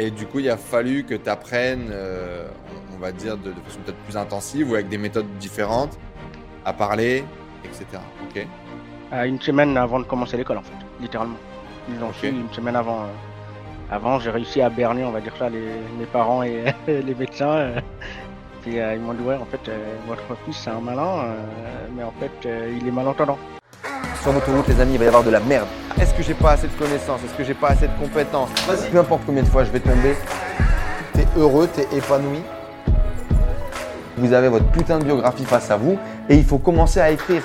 Et du coup, il a fallu que tu apprennes, on va dire, de, de façon peut-être plus intensive ou avec des méthodes différentes à parler, etc. Ok Une semaine avant de commencer l'école, en fait, littéralement. Ils ont su une semaine avant. avant, j'ai réussi à berner, on va dire ça, les, mes parents et les médecins. Puis ils m'ont dit, ouais, en fait, votre fils, c'est un malin, mais en fait, il est malentendant. Sur votre route, les amis, il va y avoir de la merde. Est-ce que j'ai pas assez de connaissances? Est-ce que j'ai pas assez de compétences? Peu importe combien de fois je vais tomber, t'es heureux, t'es épanoui. Vous avez votre putain de biographie face à vous et il faut commencer à écrire.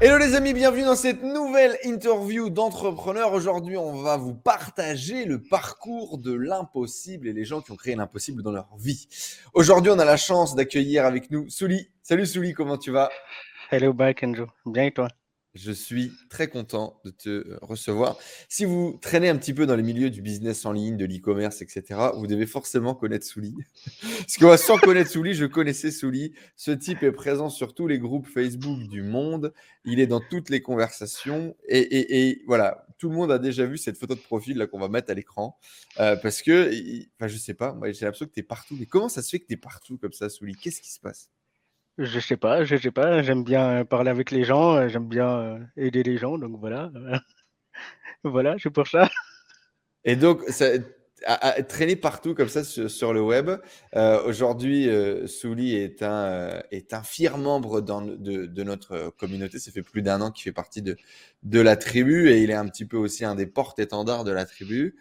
Hello les amis, bienvenue dans cette nouvelle interview d'entrepreneurs. Aujourd'hui, on va vous partager le parcours de l'impossible et les gens qui ont créé l'impossible dans leur vie. Aujourd'hui, on a la chance d'accueillir avec nous Souli. Salut Souli, comment tu vas? Hello, bye Kenjo. Bien et toi? Je suis très content de te euh, recevoir. Si vous traînez un petit peu dans les milieux du business en ligne, de l'e-commerce, etc., vous devez forcément connaître Souli. Parce que sans connaître Souli, je connaissais Souli. Ce type est présent sur tous les groupes Facebook du monde. Il est dans toutes les conversations. Et, voilà, tout le monde a déjà vu cette photo de profil là qu'on va mettre à l'écran. Euh, parce que, enfin, je sais pas, j'ai l'impression que tu es partout. Mais comment ça se fait que tu es partout comme ça, Souli? Qu'est-ce qui se passe? Je sais pas, je sais pas. J'aime bien parler avec les gens, euh, j'aime bien euh, aider les gens, donc voilà. voilà, c'est pour ça. Et donc, à, traîner partout comme ça sur, le web. Euh, aujourd'hui, Souli est un, fier membre de, notre communauté. Ça fait plus d'un an qu'il fait partie de la tribu et il est un petit peu aussi un des porte-étendards de la tribu.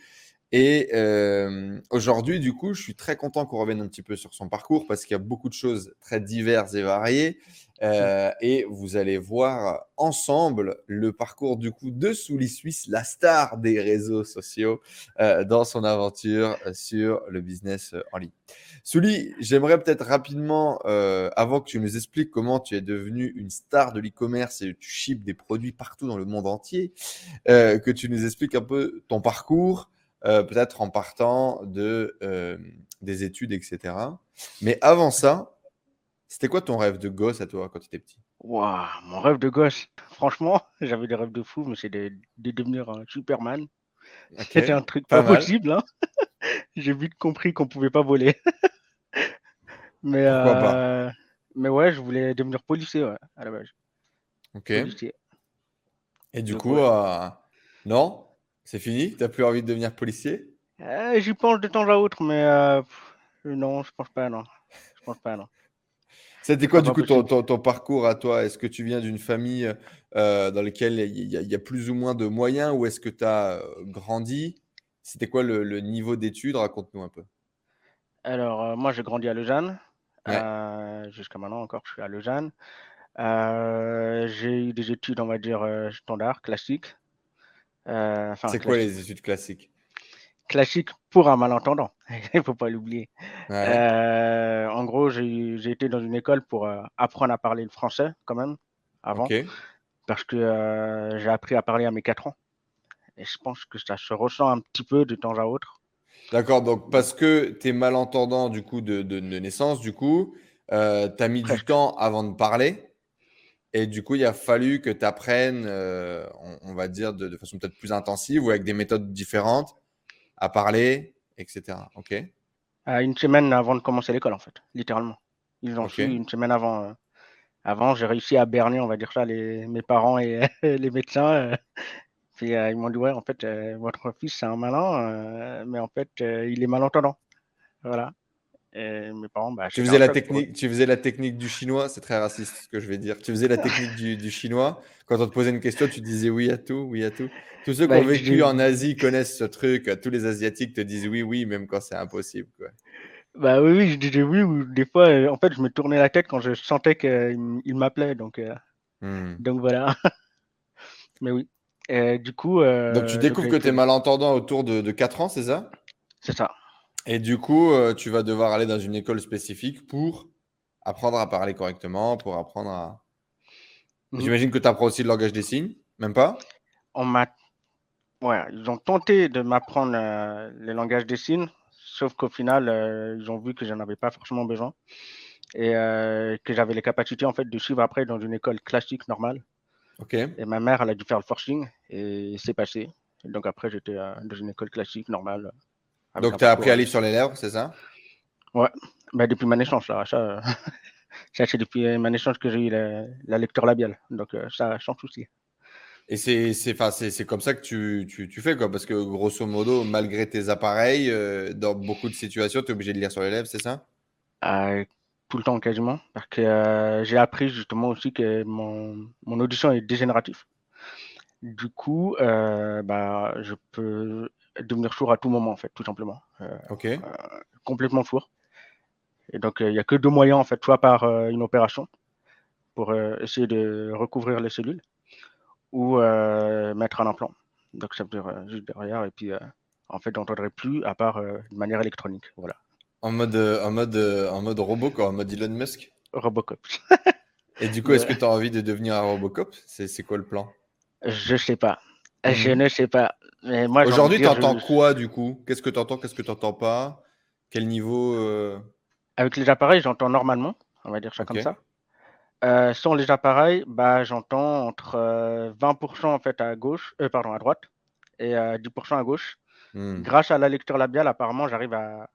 Et euh, aujourd'hui, du coup, je suis très content qu'on revienne un petit peu sur son parcours parce qu'il y a beaucoup de choses très diverses et variées. Euh, et vous allez voir ensemble le parcours du coup de Souli Suisse, la star des réseaux sociaux, euh, dans son aventure sur le business en ligne. Souli, j'aimerais peut-être rapidement, avant que tu nous expliques comment tu es devenu une star de l'e-commerce et tu ships des produits partout dans le monde entier, que tu nous expliques un peu ton parcours. Euh, peut-être en partant de, euh, des études, etc. Mais avant ça, c'était quoi ton rêve de gosse à toi quand tu étais petit? Waouh, mon rêve de gosse. Franchement, j'avais des rêves de fou, mais c'est de, devenir un Superman. C'était un truc pas, possible. Hein. J'ai vite compris qu'on pouvait pas voler. mais, euh, mais ouais, je voulais devenir policier à la base. Ok. Et du coup, non? C'est fini? T'as plus envie de devenir policier? Euh, J'y pense de temps à autre, mais euh, non, je pense pas, non. Je pense pas, non. C'était quoi, du coup, ton, ton, parcours à toi? Est-ce que tu viens d'une famille euh, dans laquelle il y, a plus ou moins de moyens ou est-ce que tu as grandi? C'était quoi le, niveau d'études? Raconte-nous un peu. Alors, moi, j'ai grandi à Lausanne. Jusqu'à maintenant encore, je suis à Lausanne. j'ai eu des études, on va dire, standard, classiques. Euh, c'est quoi les études classiques? Classiques pour un malentendant, il ne faut pas l'oublier. Euh, en gros, j'ai été dans une école pour euh, apprendre à parler le français quand même, avant. Parce que j'ai appris à parler à mes 4 ans. Et je pense que ça se ressent un petit peu de temps à autre. D'accord, donc parce que tu es malentendant du coup de, de, naissance, du coup, tu as mis du temps avant de parler. Et du coup, il a fallu que tu apprennes, euh, on, va dire, de, façon peut-être plus intensive ou avec des méthodes différentes à parler, etc. OK Une semaine avant de commencer l'école, en fait, littéralement. Ils ont su une semaine avant. Euh, avant, j'ai réussi à berner, on va dire ça, les, mes parents et les médecins. Euh. puis ils m'ont dit, ouais, en fait, votre fils, c'est un malin, mais en fait, il est malentendant. Voilà. Parents, bah, tu, faisais la technique, tu faisais la technique du chinois, c'est très raciste ce que je vais dire. Tu faisais la technique du, chinois. Quand on te posait une question, tu disais oui à tout, oui à tout. Tous ceux qui bah, ont vécu en Asie connaissent ce truc. Tous les Asiatiques te disent oui, oui, même quand c'est impossible. Quoi. Bah oui, oui, je disais oui. Ou des fois, euh, en fait, je me tournais la tête quand je sentais qu'il m'appelait. Donc, euh, hmm. donc voilà. Mais oui. du coup. donc tu découvres que tu es malentendant autour de, de 4 ans, c'est ça? C'est ça. Et du coup, euh, tu vas devoir aller dans une école spécifique pour apprendre à parler correctement, pour apprendre à. Mmh. J'imagine que tu apprends aussi le langage des signes, même pas? On m'a. Ouais, ils ont tenté de m'apprendre euh, le langage des signes, sauf qu'au final, euh, ils ont vu que je n'en avais pas forcément besoin et que j'avais les capacités en fait de suivre après dans une école classique normale. Ok. Et ma mère, elle a dû faire le forcing et c'est passé. donc après, j'étais dans une école classique normale Donc, tu as appris à lire sur les lèvres, c'est ça? Ouais, bah, depuis ma naissance, là. Ça, c'est depuis ma naissance que j'ai eu la, lecture labiale. Donc, ça, sans souci. Et c'est, c'est, comme ça que tu, tu, fais, quoi. Parce que grosso modo, malgré tes appareils, dans beaucoup de situations, tu es obligé de lire sur les lèvres, c'est ça? Tout le temps quasiment, parce que euh, j'ai appris justement aussi que mon, mon audition est dégénérative. Du coup, euh, bah, je peux devenir sourd à tout moment, en fait, tout simplement. Euh, ok. complètement sourd. Et donc, il n'y a que deux moyens, en fait, soit par une opération pour essayer de recouvrir les cellules, ou mettre un implant. Donc, ça veut dire juste derrière, et puis, en fait, j'entendrai plus à part de manière électronique. Voilà. En mode, euh, en mode, euh, en mode robot, quoi, en mode Elon Musk. Robocop. Et du coup, est-ce que tu as envie de devenir un Robocop? C'est quoi le plan? Je sais pas. Je mhm. ne sais pas. Aujourd'hui, tu entends quoi du coup? Qu'est-ce que tu entends Qu'est-ce que tu n'entends pas? Quel niveau euh? Avec les appareils, j'entends normalement, on va dire ça comme ça. sans les appareils, bah, j'entends entre 20% en fait à gauche, pardon, à droite et 10% à gauche. Hmm. Grâce à la lecture labiale, apparemment, j'arrive à,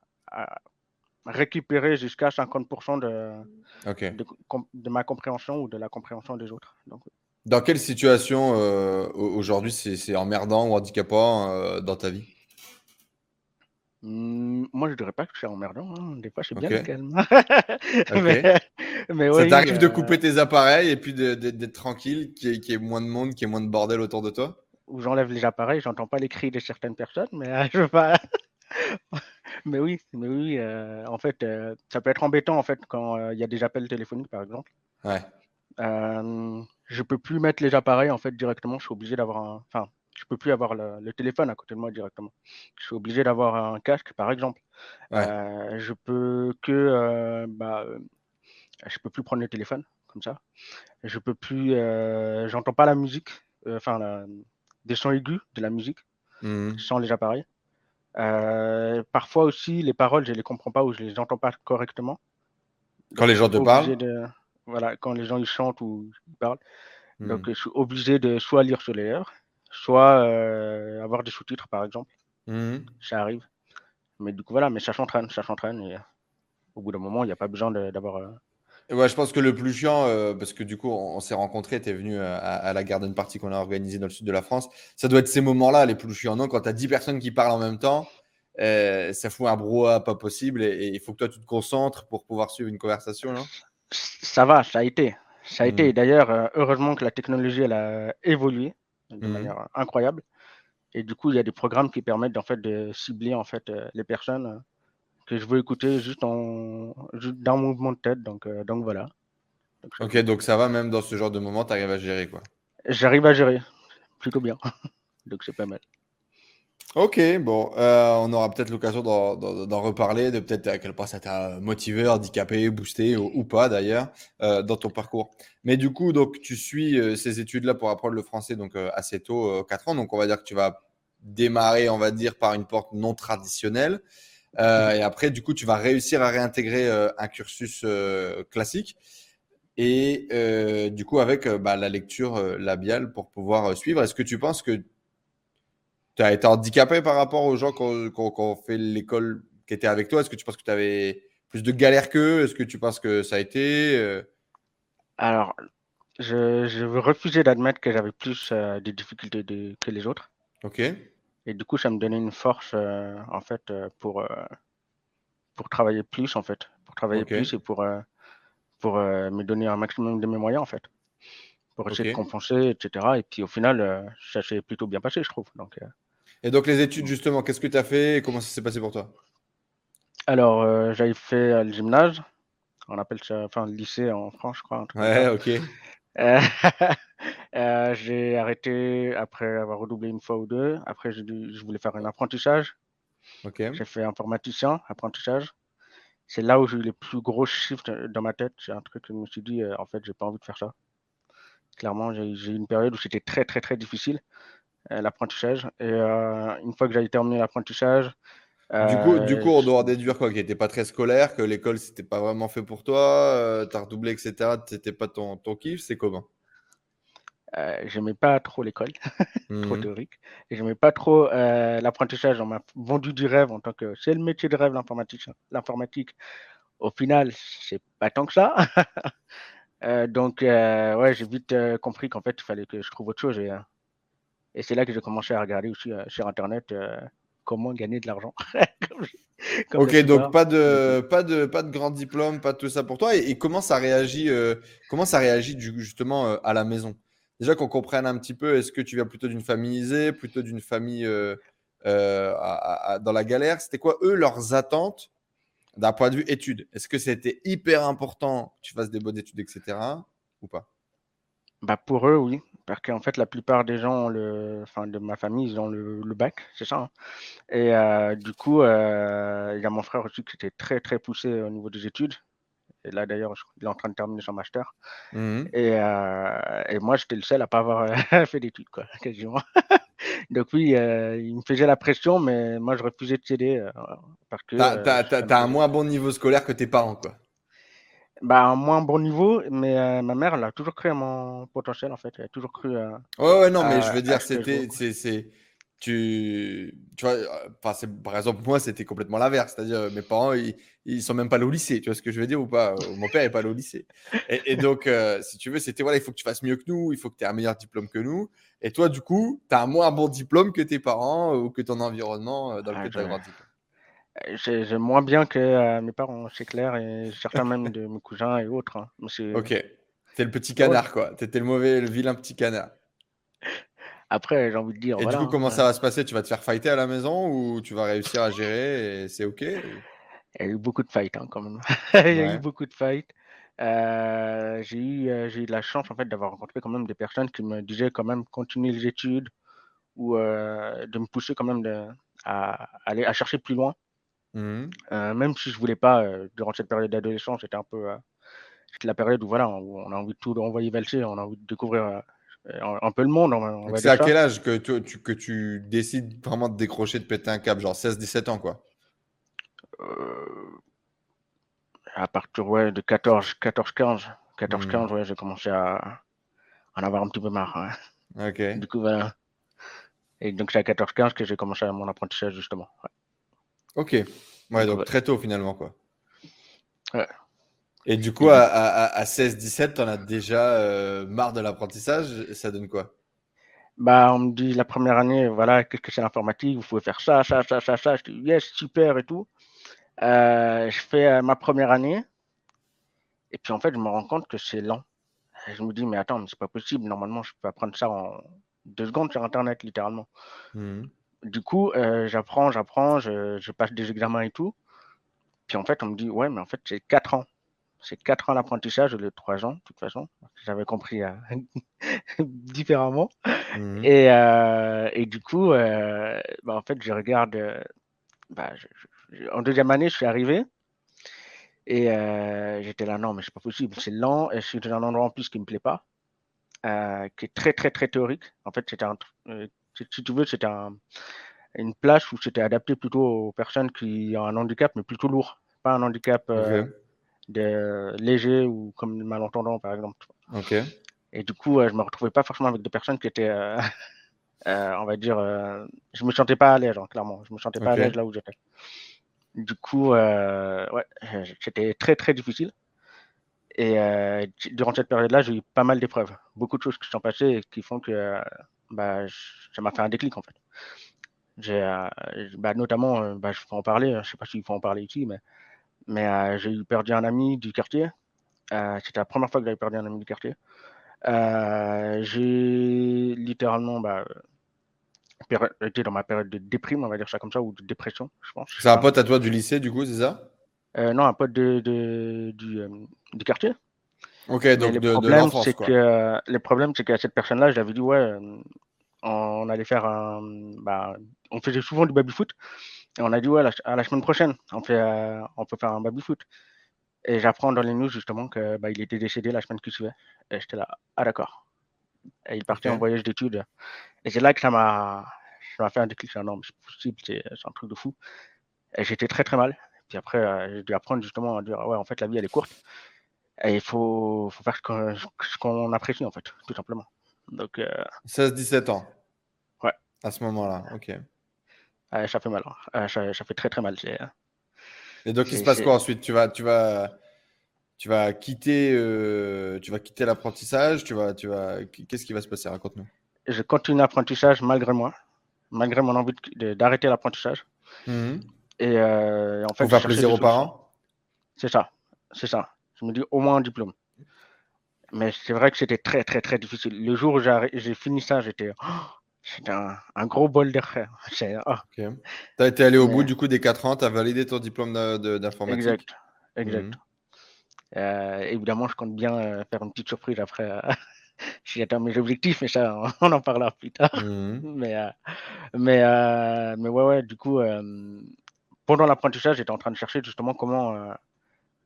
récupérer jusqu'à 50% de, de, ma compréhension ou de la compréhension des autres. Dans quelle situation euh, aujourd'hui c'est emmerdant ou handicapant euh, dans ta vie? Mmh, Moi, je dirais pas que c'est emmerdant. Hein. Des fois, c'est bien calme. mais, Ça t'arrive de euh, couper tes appareils et puis d'être tranquille, qu'il y, ait moins de monde, qu'il y ait moins de bordel autour de toi? Ou j'enlève les appareils, j'entends pas les cris de certaines personnes, mais je veux pas. Mais oui, mais oui, en fait, ça peut être embêtant en fait quand il y a des appels téléphoniques par exemple. Ouais. Je peux plus mettre les appareils en fait directement. Je suis obligé d'avoir un, enfin, je peux plus avoir le, téléphone à côté de moi directement. Je suis obligé d'avoir un casque par exemple. Ouais. je peux que, bah, je peux plus prendre le téléphone comme ça. Je peux plus, j'entends pas la musique, enfin, des sons aigus de la musique mmh sans les appareils. Euh, parfois aussi, les paroles, je les comprends pas ou je les entends pas correctement. Quand les gens te parlent? Voilà, quand les gens ils chantent ou ils parlent. Donc, je suis obligé de soit lire sur les lèvres, soit euh, avoir des sous-titres, par exemple. Hmm. Ça arrive. Mais du coup, voilà, mais ça s'entraîne, ça s'entraîne. Et au bout d'un moment, il n'y a pas besoin d'avoir euh, Ouais, je pense que le plus chiant, euh, parce que du coup, on, s'est rencontrés, tu es venu euh, à, la Garden Party qu'on a organisée dans le sud de la France. Ça doit être ces moments-là les plus chiants. Non, quand tu as 10 personnes qui parlent en même temps, euh, ça fout un brouhaha pas possible et il faut que toi, tu te concentres pour pouvoir suivre une conversation. Non? Ça va, ça a été. Ça a été. Hmm. D'ailleurs, heureusement que la technologie, elle a évolué de hmm. manière incroyable. Et du coup, il y a des programmes qui permettent en fait, de cibler en fait, les personnes que je veux écouter juste, en, juste d'un mouvement de tête. Donc, euh, donc voilà. ok, donc ça va même dans ce genre de moment, tu arrives à gérer quoi J'arrive à gérer plutôt bien. donc c'est pas mal. Ok, bon, euh, on aura peut-être l'occasion d'en reparler, de peut-être à quel point ça t'a motivé, handicapé, boosté ou, pas d'ailleurs euh, dans ton parcours. Mais du coup, donc tu suis ces études-là pour apprendre le français donc assez tôt, 4 ans. Donc on va dire que tu vas démarrer, on va dire, par une porte non traditionnelle. Euh, et après, du coup, tu vas réussir à réintégrer euh, un cursus euh, classique. Et du coup, avec bah, la lecture labiale pour pouvoir suivre, est-ce que tu penses que tu as été handicapé par rapport aux gens qui ont, fait l'école qui étaient avec toi? Est-ce que tu penses que tu avais plus de galères qu'eux? Est-ce que tu penses que ça a été Alors, je, je, veux refuser d'admettre que j'avais plus de difficultés que les autres. Ok. Et du coup, ça me donnait une force, euh, en fait, euh, pour, euh, pour travailler plus, en fait. Pour travailler plus et pour, pour me donner un maximum de mes moyens, en fait. Pour essayer de compenser, etc. Et puis, au final, ça s'est plutôt bien passé, je trouve. Donc, et donc, les études, justement, qu'est-ce que tu as fait et comment ça s'est passé pour toi? Alors, j'avais fait le gymnase. On appelle ça, enfin, le lycée en France, je crois. Ouais, ok. Euh, j'ai arrêté après avoir redoublé une fois ou deux. Après, je voulais faire un apprentissage. J'ai fait informaticien, apprentissage. C'est là où j'ai eu les plus gros shifts dans ma tête. C'est un truc que je me suis dit, euh, en fait, j'ai pas envie de faire ça. Clairement, j'ai eu une période où c'était très, très, très difficile, euh, l'apprentissage. Et une fois que j'avais terminé l'apprentissage, du coup, du coup, on doit déduire quoi Qu'il n'était pas très scolaire, que l'école, c'était pas vraiment fait pour toi, tu as redoublé, etc. C'était pas ton, ton kiff, c'est comment? Euh, j'aimais pas trop l'école, trop mmh théorique. Et j'aimais pas trop euh, l'apprentissage. On m'a vendu du rêve en tant que c'est le métier de rêve, l'informatique. L'informatique, au final, c'est pas tant que ça. Euh, donc, ouais, j'ai vite compris qu'en fait, il fallait que je trouve autre chose. Et, et c'est là que j'ai commencé à regarder aussi sur Internet comment gagner de l'argent. ok, donc pas de, pas, de, pas de grand diplôme, pas de tout ça pour toi. Et, comment ça réagit, comment ça réagit justement à la maison? Déjà qu'on comprenne un petit peu, est-ce que tu viens plutôt d'une famille aisée, plutôt d'une famille dans la galère? C'était quoi, eux, leurs attentes d'un point de vue études? Est-ce que c'était hyper important que tu fasses des bonnes études, etc. ou pas? Bah pour eux, oui. Parce qu'en fait, la plupart des gens, le, enfin, de ma famille, ils ont le, bac, c'est ça. Hein. Et euh, du coup, euh, il y a mon frère aussi qui était très, très poussé au niveau des études. Et là, d'ailleurs, il est en train de terminer son master. Mmh et, euh, et, moi, j'étais le seul à pas avoir fait d'études, quoi, quasiment. Donc oui, il me faisait la pression, mais moi, je refusais de céder. parce que. T'as un moins bon niveau scolaire que tes parents, quoi. Bah, un moins bon niveau, mais euh, ma mère, elle a toujours cru à mon potentiel, en fait. Elle a toujours cru à. Ouais, ouais, non, mais je veux dire, c'était. c'est tu, tu vois, enfin, par exemple, moi, c'était complètement l'inverse. C'est-à-dire, mes parents, ils, ils sont même pas allés au lycée. Tu vois ce que je veux dire ou pas? Mon père n'est pas allé au lycée. Et, donc, euh, si tu veux, c'était voilà, il faut que tu fasses mieux que nous, il faut que tu aies un meilleur diplôme que nous. Et toi, du coup, tu as un moins bon diplôme que tes parents ou que ton environnement euh, dans lequel tu as grandi. J'aime moins bien que euh, mes parents, c'est clair, et certains même de mes cousins et autres. Hein. Ok. T'es le petit canard, quoi. T'étais le mauvais, le vilain petit canard. Après, j'ai envie de dire. Et du coup, comment ça va se passer? Tu vas te faire fighter à la maison ou tu vas réussir à gérer et c'est ok Il y a eu beaucoup de fights hein, quand même. Il y a eu beaucoup de fights. Euh, j'ai eu, euh, j'ai eu de la chance en fait d'avoir rencontré quand même des personnes qui me disaient quand même continuer les études ou de me pousser quand même de, à aller à chercher plus loin. Mmh euh, même si je voulais pas, euh, durant cette période d'adolescence, c'était un peu, euh, la période où voilà, on a envie de tout envoyer valser, on a envie de découvrir, un peu le monde, C'est à quel âge que tu que tu décides vraiment de décrocher, de péter un câble? Genre 16-17 ans, quoi? à partir, ouais, de 14-15. 14-15, mmh. ouais, j'ai commencé à en avoir un petit peu marre, OK. Du coup, voilà et donc c'est à 14-15 que j'ai commencé mon apprentissage justement, Ok. Ouais, donc, très tôt finalement, quoi. Ouais. Et du coup, à, 16-17, t'en as déjà euh, marre de l'apprentissage. Ça donne quoi? Bah, on me dit la première année, voilà, qu'est-ce que c'est l'informatique Vous pouvez faire ça, ça, ça, ça, ça. Je dis yes, super et tout. Euh, je fais euh, ma première année. Et puis en fait, je me rends compte que c'est lent. je me dis, mais attends, mais c'est pas possible. Normalement, je peux apprendre ça en deux secondes sur Internet, littéralement. Mmh du coup, euh, j'apprends, j'apprends, je, passe des examens et tout. Puis en fait, on me dit, ouais, mais en fait, c'est 4 ans. C'est 4 ans d'apprentissage au lieu de 3 ans, de toute façon. J'avais compris euh, différemment. Mmh euh, et, du coup, bah, en fait, je regarde. Bah, en deuxième année, je suis arrivé. Et j'étais là, non, mais c'est pas possible, c'est lent. Et je suis dans un endroit en plus qui me plaît pas, qui est très, très, très théorique. En fait, c'était un, si tu veux, c'était une place où c'était adapté plutôt aux personnes qui ont un handicap, mais plutôt lourd. Pas un handicap euh, de, léger ou comme malentendant, par exemple. Ok. Et du coup, euh, je me retrouvais pas forcément avec des personnes qui étaient, euh, on va dire, je me sentais pas à l'aise, hein, clairement. Je me sentais pas à l'aise là où j'étais. Du coup, ouais, c'était très très difficile. Et durant cette période-là, j'ai eu pas mal d'épreuves, beaucoup de choses qui sont passées et qui font que bah, ça m'a fait un déclic en fait. J'ai, euh, bah, notamment, euh, bah, je peux en parler, je sais pas s'il faut en parler ici, mais, mais euh, j'ai perdu un ami du quartier. c'était la première fois que j'avais perdu un ami du quartier. j'ai littéralement bah, été dans ma période de déprime, on va dire ça comme ça, ou de dépression, je pense. C'est un pote à toi du lycée, du coup, c'est ça? Non, un pote de, de du, du quartier. Ok, donc de, problème, c'est que le problème, c'est qu'à cette personne-là, j'avais dit ouais, on allait faire un, bah, on faisait souvent du baby foot, et on a dit ouais, à la semaine prochaine, on fait, euh, on peut faire un baby foot. Et j'apprends dans les news justement que bah, il était décédé la semaine qui suivait. Et j'étais là, ah d'accord. Et il partait en voyage d'études. Et c'est là que ça m'a, ça m'a fait un déclic. Non, mais c'est possible, c'est un truc de fou. Et j'étais très très mal. Puis après, euh, j'ai dû apprendre justement à dire ouais, en fait, la vie elle est courte. Et il faut, faut faire ce qu'on apprécie, en fait, tout simplement. Donc, 16-17 ans. Ouais. À ce moment-là, ok. ça fait mal. Hein. ça, fait très très mal. Et donc, il se passe quoi ensuite? Tu vas, tu vas, tu vas quitter, euh, tu vas quitter l'apprentissage. Tu vas, tu vas. Qu'est-ce qui va se passer? Raconte-nous. Je continue l'apprentissage malgré moi, malgré mon envie d'arrêter l'apprentissage. Mmh Et euh, en fait, pour faire plaisir aux parents? C'est ça, c'est ça. Je me dis au moins un diplôme. Mais c'est vrai que c'était très, très, très difficile. Le jour où j'ai fini ça, j'étais c'était un, gros bol d'air. Oh. Tu as été allé au bout du coup des 4 ans, tu as validé ton diplôme d'informatique. Exact, exact. Mhm. Euh, évidemment, je compte bien euh, faire une petite surprise après euh, si j'atteins mes objectifs, mais ça, on en parlera plus tard. Mhm. mais, mais, mais ouais, ouais, du coup, pendant l'apprentissage, j'étais en train de chercher justement comment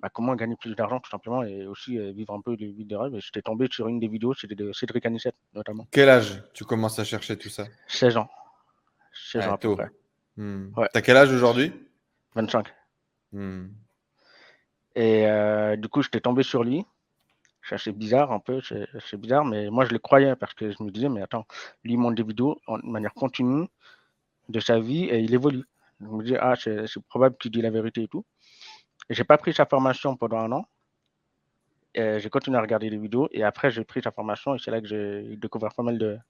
bah, comment gagner plus d'argent tout simplement et aussi euh, vivre un peu les vies de rêve. J'étais tombé sur une des vidéos, c'était de Cédric Anissette notamment. Quel âge tu commences à chercher tout ça? 16 ans. 16 ans à peu près. Hmm. T'as quel âge aujourd'hui? 25. Hmm. Et euh, du coup, j'étais tombé sur lui. C'est assez bizarre un peu, c'est bizarre, mais moi je le croyais parce que je me disais, mais attends, lui il monte des vidéos en, de manière continue de sa vie et il évolue. Je me dis, ah, c'est probable qu'il dit la vérité et tout. J'ai pas pris sa formation pendant un an. J'ai continué à regarder les vidéos et après j'ai pris sa formation et c'est là que j'ai découvert pas mal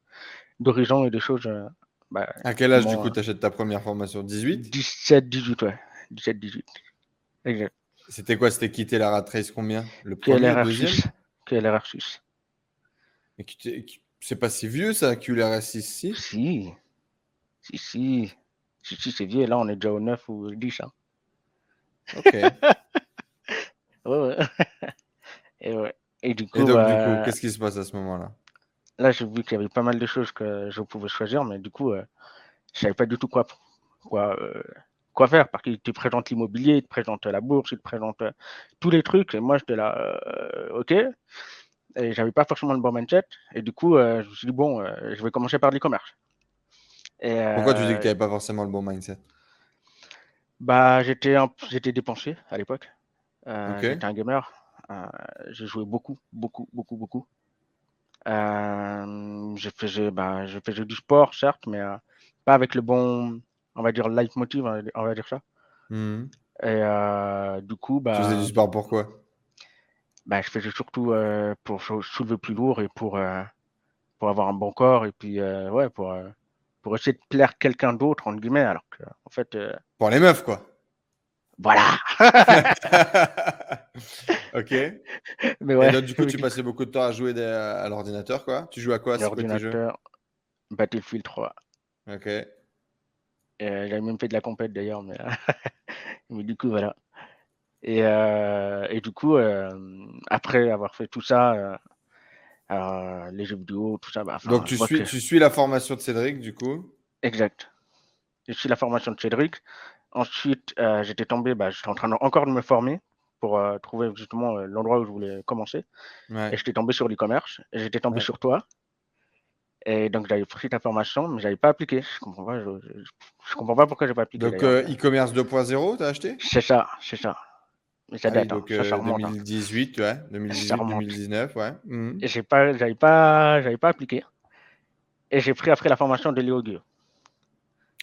d'horizons et de choses. Euh, bah, à quel âge du coup tu achètes ta première formation? 18 17, 18, ouais. 17, 18. Exact. C'était quoi? C'était quitter la rat race combien? Le premier, le deuxième? 6. QLRR 6. C'est pas si vieux ça, QLRR 6 Si. Si, si. Si, si, c'est vieux. Là, on est déjà au 9 ou 10. Hein. Ok. ouais, ouais. Et, ouais. Et du coup, Et donc, du coup, bah, qu'est-ce qui se passe à ce moment-là? Là, j'ai vu qu'il y avait pas mal de choses que je pouvais choisir, mais du coup, euh, je savais pas du tout quoi, quoi, euh, quoi faire. Parce qu'il te présente l'immobilier, il te présente la bourse, il te présente euh, tous les trucs. Et moi, j'étais là, OK. Et j'avais pas forcément le bon mindset. Et du coup, je me suis dit, bon, je vais commencer par l'e-commerce. Pourquoi tu dis que tu n'avais pas forcément le bon mindset? Bah, j'étais j'étais dépensé à l'époque. Euh, J'étais un gamer. Euh, j'ai joué beaucoup, beaucoup, beaucoup, beaucoup. Euh, je faisais, bah, je faisais du sport, certes, mais euh, pas avec le bon, on va dire, leitmotiv, on va dire ça. Mmh. Et euh, du coup, bah. Tu faisais du sport pourquoi bah, Je faisais surtout pour soulever plus lourd et pour, pour avoir un bon corps et puis, ouais, pour pour essayer de plaire quelqu'un d'autre, entre guillemets, alors que, en fait. Euh, pour les meufs, quoi. Voilà. ok. Mais ouais. Et du coup, tu passais beaucoup de temps à jouer à l'ordinateur, quoi. Tu joues à quoi L'ordinateur, Battlefield 3. Ok. Euh, j'avais même fait de la compète d'ailleurs, mais, mais du coup, voilà. Et, euh, et du coup, après avoir fait tout ça, euh, les jeux vidéo, tout ça. Bah, Donc tu suis, tu suis la formation de Cédric, du coup? Exact. Je suis la formation de Cédric. Ensuite, euh, j'étais tombé, bah, j'étais en train encore de me former pour euh, trouver justement l'endroit où je voulais commencer. Et j'étais tombé sur l'e-commerce. Et j'étais tombé sur toi. Et donc j'avais pris ta formation, mais j'avais pas appliqué. Je comprends pas. Je, je, comprends pas pourquoi j'ai pas appliqué. Donc e-commerce 2.0, tu as acheté? C'est ça, c'est ça. Mais ça ah date. Hein. donc, ça, 2018, hein. ouais. 2018, 2019, ouais. Mmh. J'ai pas, j'avais pas, j'avais pas appliqué. Et j'ai pris après la formation de Léo Guillaume.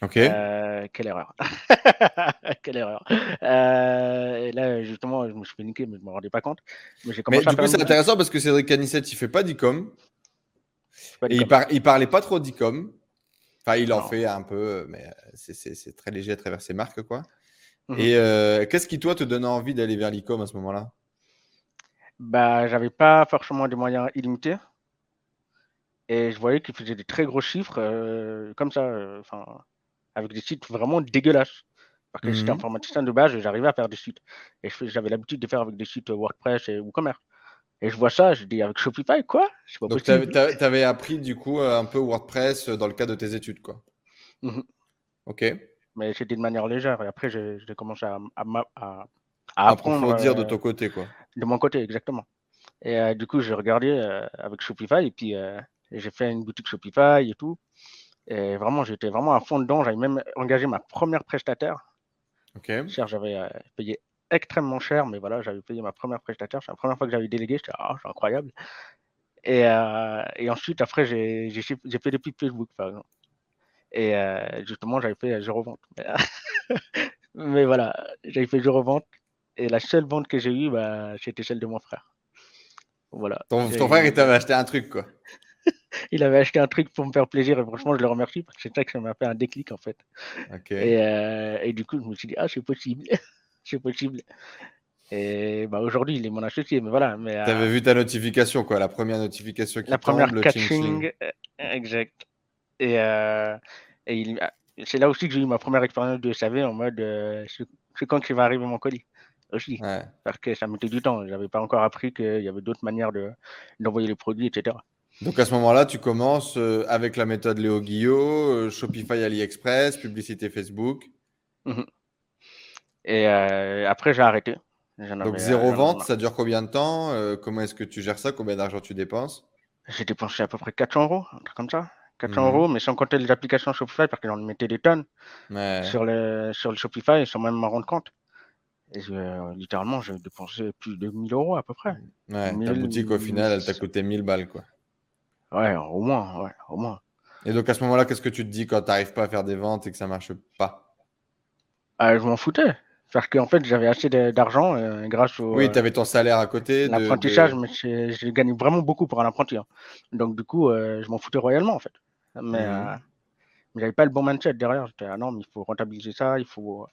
Ok. Euh, quelle erreur. quelle erreur. Euh, et là, justement, je me suis fait niquer, mais je ne me rendais pas compte. Mais, du coup, c'est intéressant parce que Cédric Canissette, il ne fait pas d'e-com. Et il, par... il parlait pas trop d'e-com. Enfin, il en fait un peu, mais c'est très léger à travers ses marques, quoi. Mmh Et euh, qu'est-ce qui, toi, te donne envie d'aller vers l'e-com à ce moment-là? Bah, J'avais pas forcément des moyens illimités. Et je voyais qu'ils faisaient des très gros chiffres, euh, comme ça, euh, avec des sites vraiment dégueulasses. Parce que j'étais mmh informaticien de base, j'arrivais à faire des sites. Et j'avais l'habitude de faire avec des sites WordPress et WooCommerce. Et je vois ça, je dis avec Shopify, quoi? Donc, tu avais, appris du coup un peu WordPress dans le cadre de tes études, quoi. Mmh ok mais c'était de manière légère. Et après, j'ai commencé à, à, à, à apprendre. dire de euh, ton côté, quoi. De mon côté, exactement. Et euh, du coup, j'ai regardé euh, avec Shopify et puis j'ai fait une boutique Shopify et tout. Et vraiment, j'étais vraiment à fond dedans. J'avais même engagé ma première prestataire. Ok. J'avais payé extrêmement cher, mais voilà, j'avais payé ma première prestataire. C'est la première fois que j'avais délégué. J'étais, ah, c'est incroyable. Et, et ensuite, après, j'ai fait des pubs Facebook, par exemple. Et justement, j'avais fait zéro vente. Mais voilà, j'avais fait zéro vente. Et la seule vente que j'ai eue, bah, c'était celle de mon frère. Voilà. Ton, frère, il t'avait acheté un truc, quoi. il avait acheté un truc pour me faire plaisir et franchement, je le remercie parce que c'est ça que ça m'a fait un déclic, en fait. Et, et, du coup, je me suis dit, ah, c'est possible. c'est possible. Et bah, aujourd'hui, il est mon associé, mais voilà. Mais, tu avais vu ta notification, quoi, la première notification qui La première catching, euh, exact. Et, euh, et c'est là aussi que j'ai eu ma première expérience de SAV en mode euh, c'est quand qu'il va arriver mon colis aussi. Parce que ça mettait du temps. Je n'avais pas encore appris qu'il y avait d'autres manières d'envoyer les produits, etc. Donc à ce moment-là, tu commences avec la méthode Léo Guillot, Shopify AliExpress, publicité Facebook. Mmh et après, j'ai arrêté. Donc zéro vente, ça dure combien de temps? Comment est-ce que tu gères ça? Combien d'argent tu dépenses? J'ai dépensé à peu près 400 euros, un truc comme ça. 400 mmh euros, mais sans compter les applications Shopify, parce que j'en mettais des tonnes sur, le, sur le Shopify, sans même m'en rendre compte. Et littéralement, j'ai dépensé plus de 1000 euros à peu près. Ouais, ta boutique, au final, elle t'a coûté 1000 balles, quoi. Ouais, au moins, ouais, au moins. Et donc, à ce moment-là, qu'est-ce que tu te dis quand tu n'arrives pas à faire des ventes et que ça marche pas? Ah, Je m'en foutais. Parce qu'en fait, j'avais assez d'argent euh, grâce au. Oui, tu avais ton salaire à côté. L'apprentissage, mais j'ai gagné vraiment beaucoup pour un apprenti. Hein. Donc, du coup, euh, je m'en foutais royalement, en fait. Mais, mmh. euh, mais j'avais pas le bon mindset derrière. J'étais, ah non, mais il faut rentabiliser ça, il faut.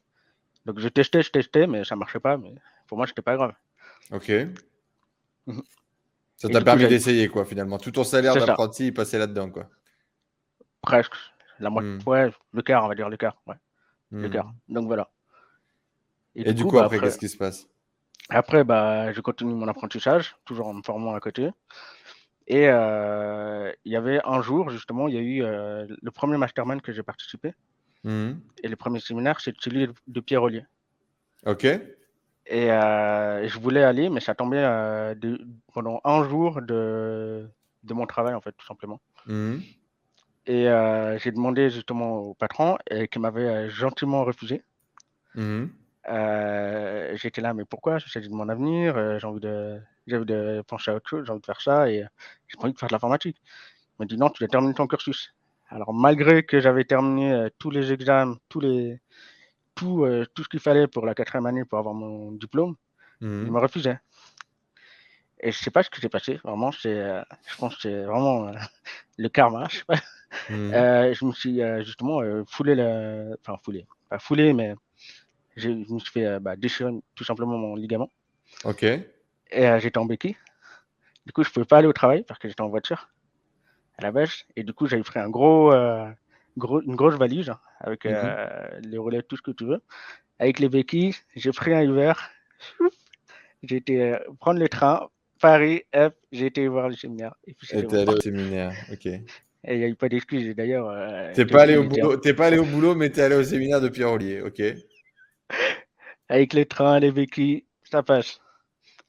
Donc, je testais, je testais, mais ça marchait pas. Mais pour moi, c'était pas grave. Ok. Mmh. Ça t'a permis d'essayer, quoi, finalement. Tout ton salaire d'apprenti, il passait là-dedans, quoi. Presque. La moitié, mmh. ouais, le quart, on va dire le quart. Ouais. Le quart. Donc, voilà. Et, du coup, bah, après, qu'est-ce qui se passe? Après, bah, je continue mon apprentissage, toujours en me formant à côté. Et euh, il y avait un jour, justement, il y a eu euh, le premier mastermind que j'ai participé. Mmh. Et le premier séminaire, c'est celui de Pierre Ollier. OK. Et euh, je voulais aller, mais ça tombait pendant un jour de, de, mon travail, en fait, tout simplement. Mmh. Et j'ai demandé justement au patron et qui m'avait gentiment refusé. Mmh. J'étais là, mais pourquoi? Je de mon avenir, j'ai envie de, j'ai envie de pencher à autre chose, j'ai envie de faire ça et j'ai pas envie de faire de l'informatique. Il m'a dit non, tu dois terminer ton cursus. Alors malgré que j'avais terminé euh, tous les examens, tous les, tout, tout ce qu'il fallait pour la quatrième année pour avoir mon diplôme, il mmh. me refusait. Et je sais pas ce qui s'est passé, vraiment, c'est, je pense que c'est vraiment le karma, je sais pas. Mmh. je me suis justement foulé le, enfin foulé, pas foulé, mais je me suis fait euh, bah, déchirer tout simplement mon ligament. Ok. Et euh, j'étais en béquille. Du coup, je ne pouvais pas aller au travail parce que j'étais en voiture à la bâche. Et du coup, j'avais pris un gros, euh, gros, une grosse valise hein, avec mhm. les relais, tout ce que tu veux. Avec les béquilles, j'ai pris un hiver. J'ai été prendre le train, Paris, hop, j'ai été voir le séminaire. Et puis allé au séminaire, ok. Et il n'y a eu pas d'excuses. D'ailleurs. t'es pas, allé au boulot, pas allé au boulot, mais tu es allé au séminaire de Pierre Ollier, ok. Avec les trains, les béquilles, ça passe.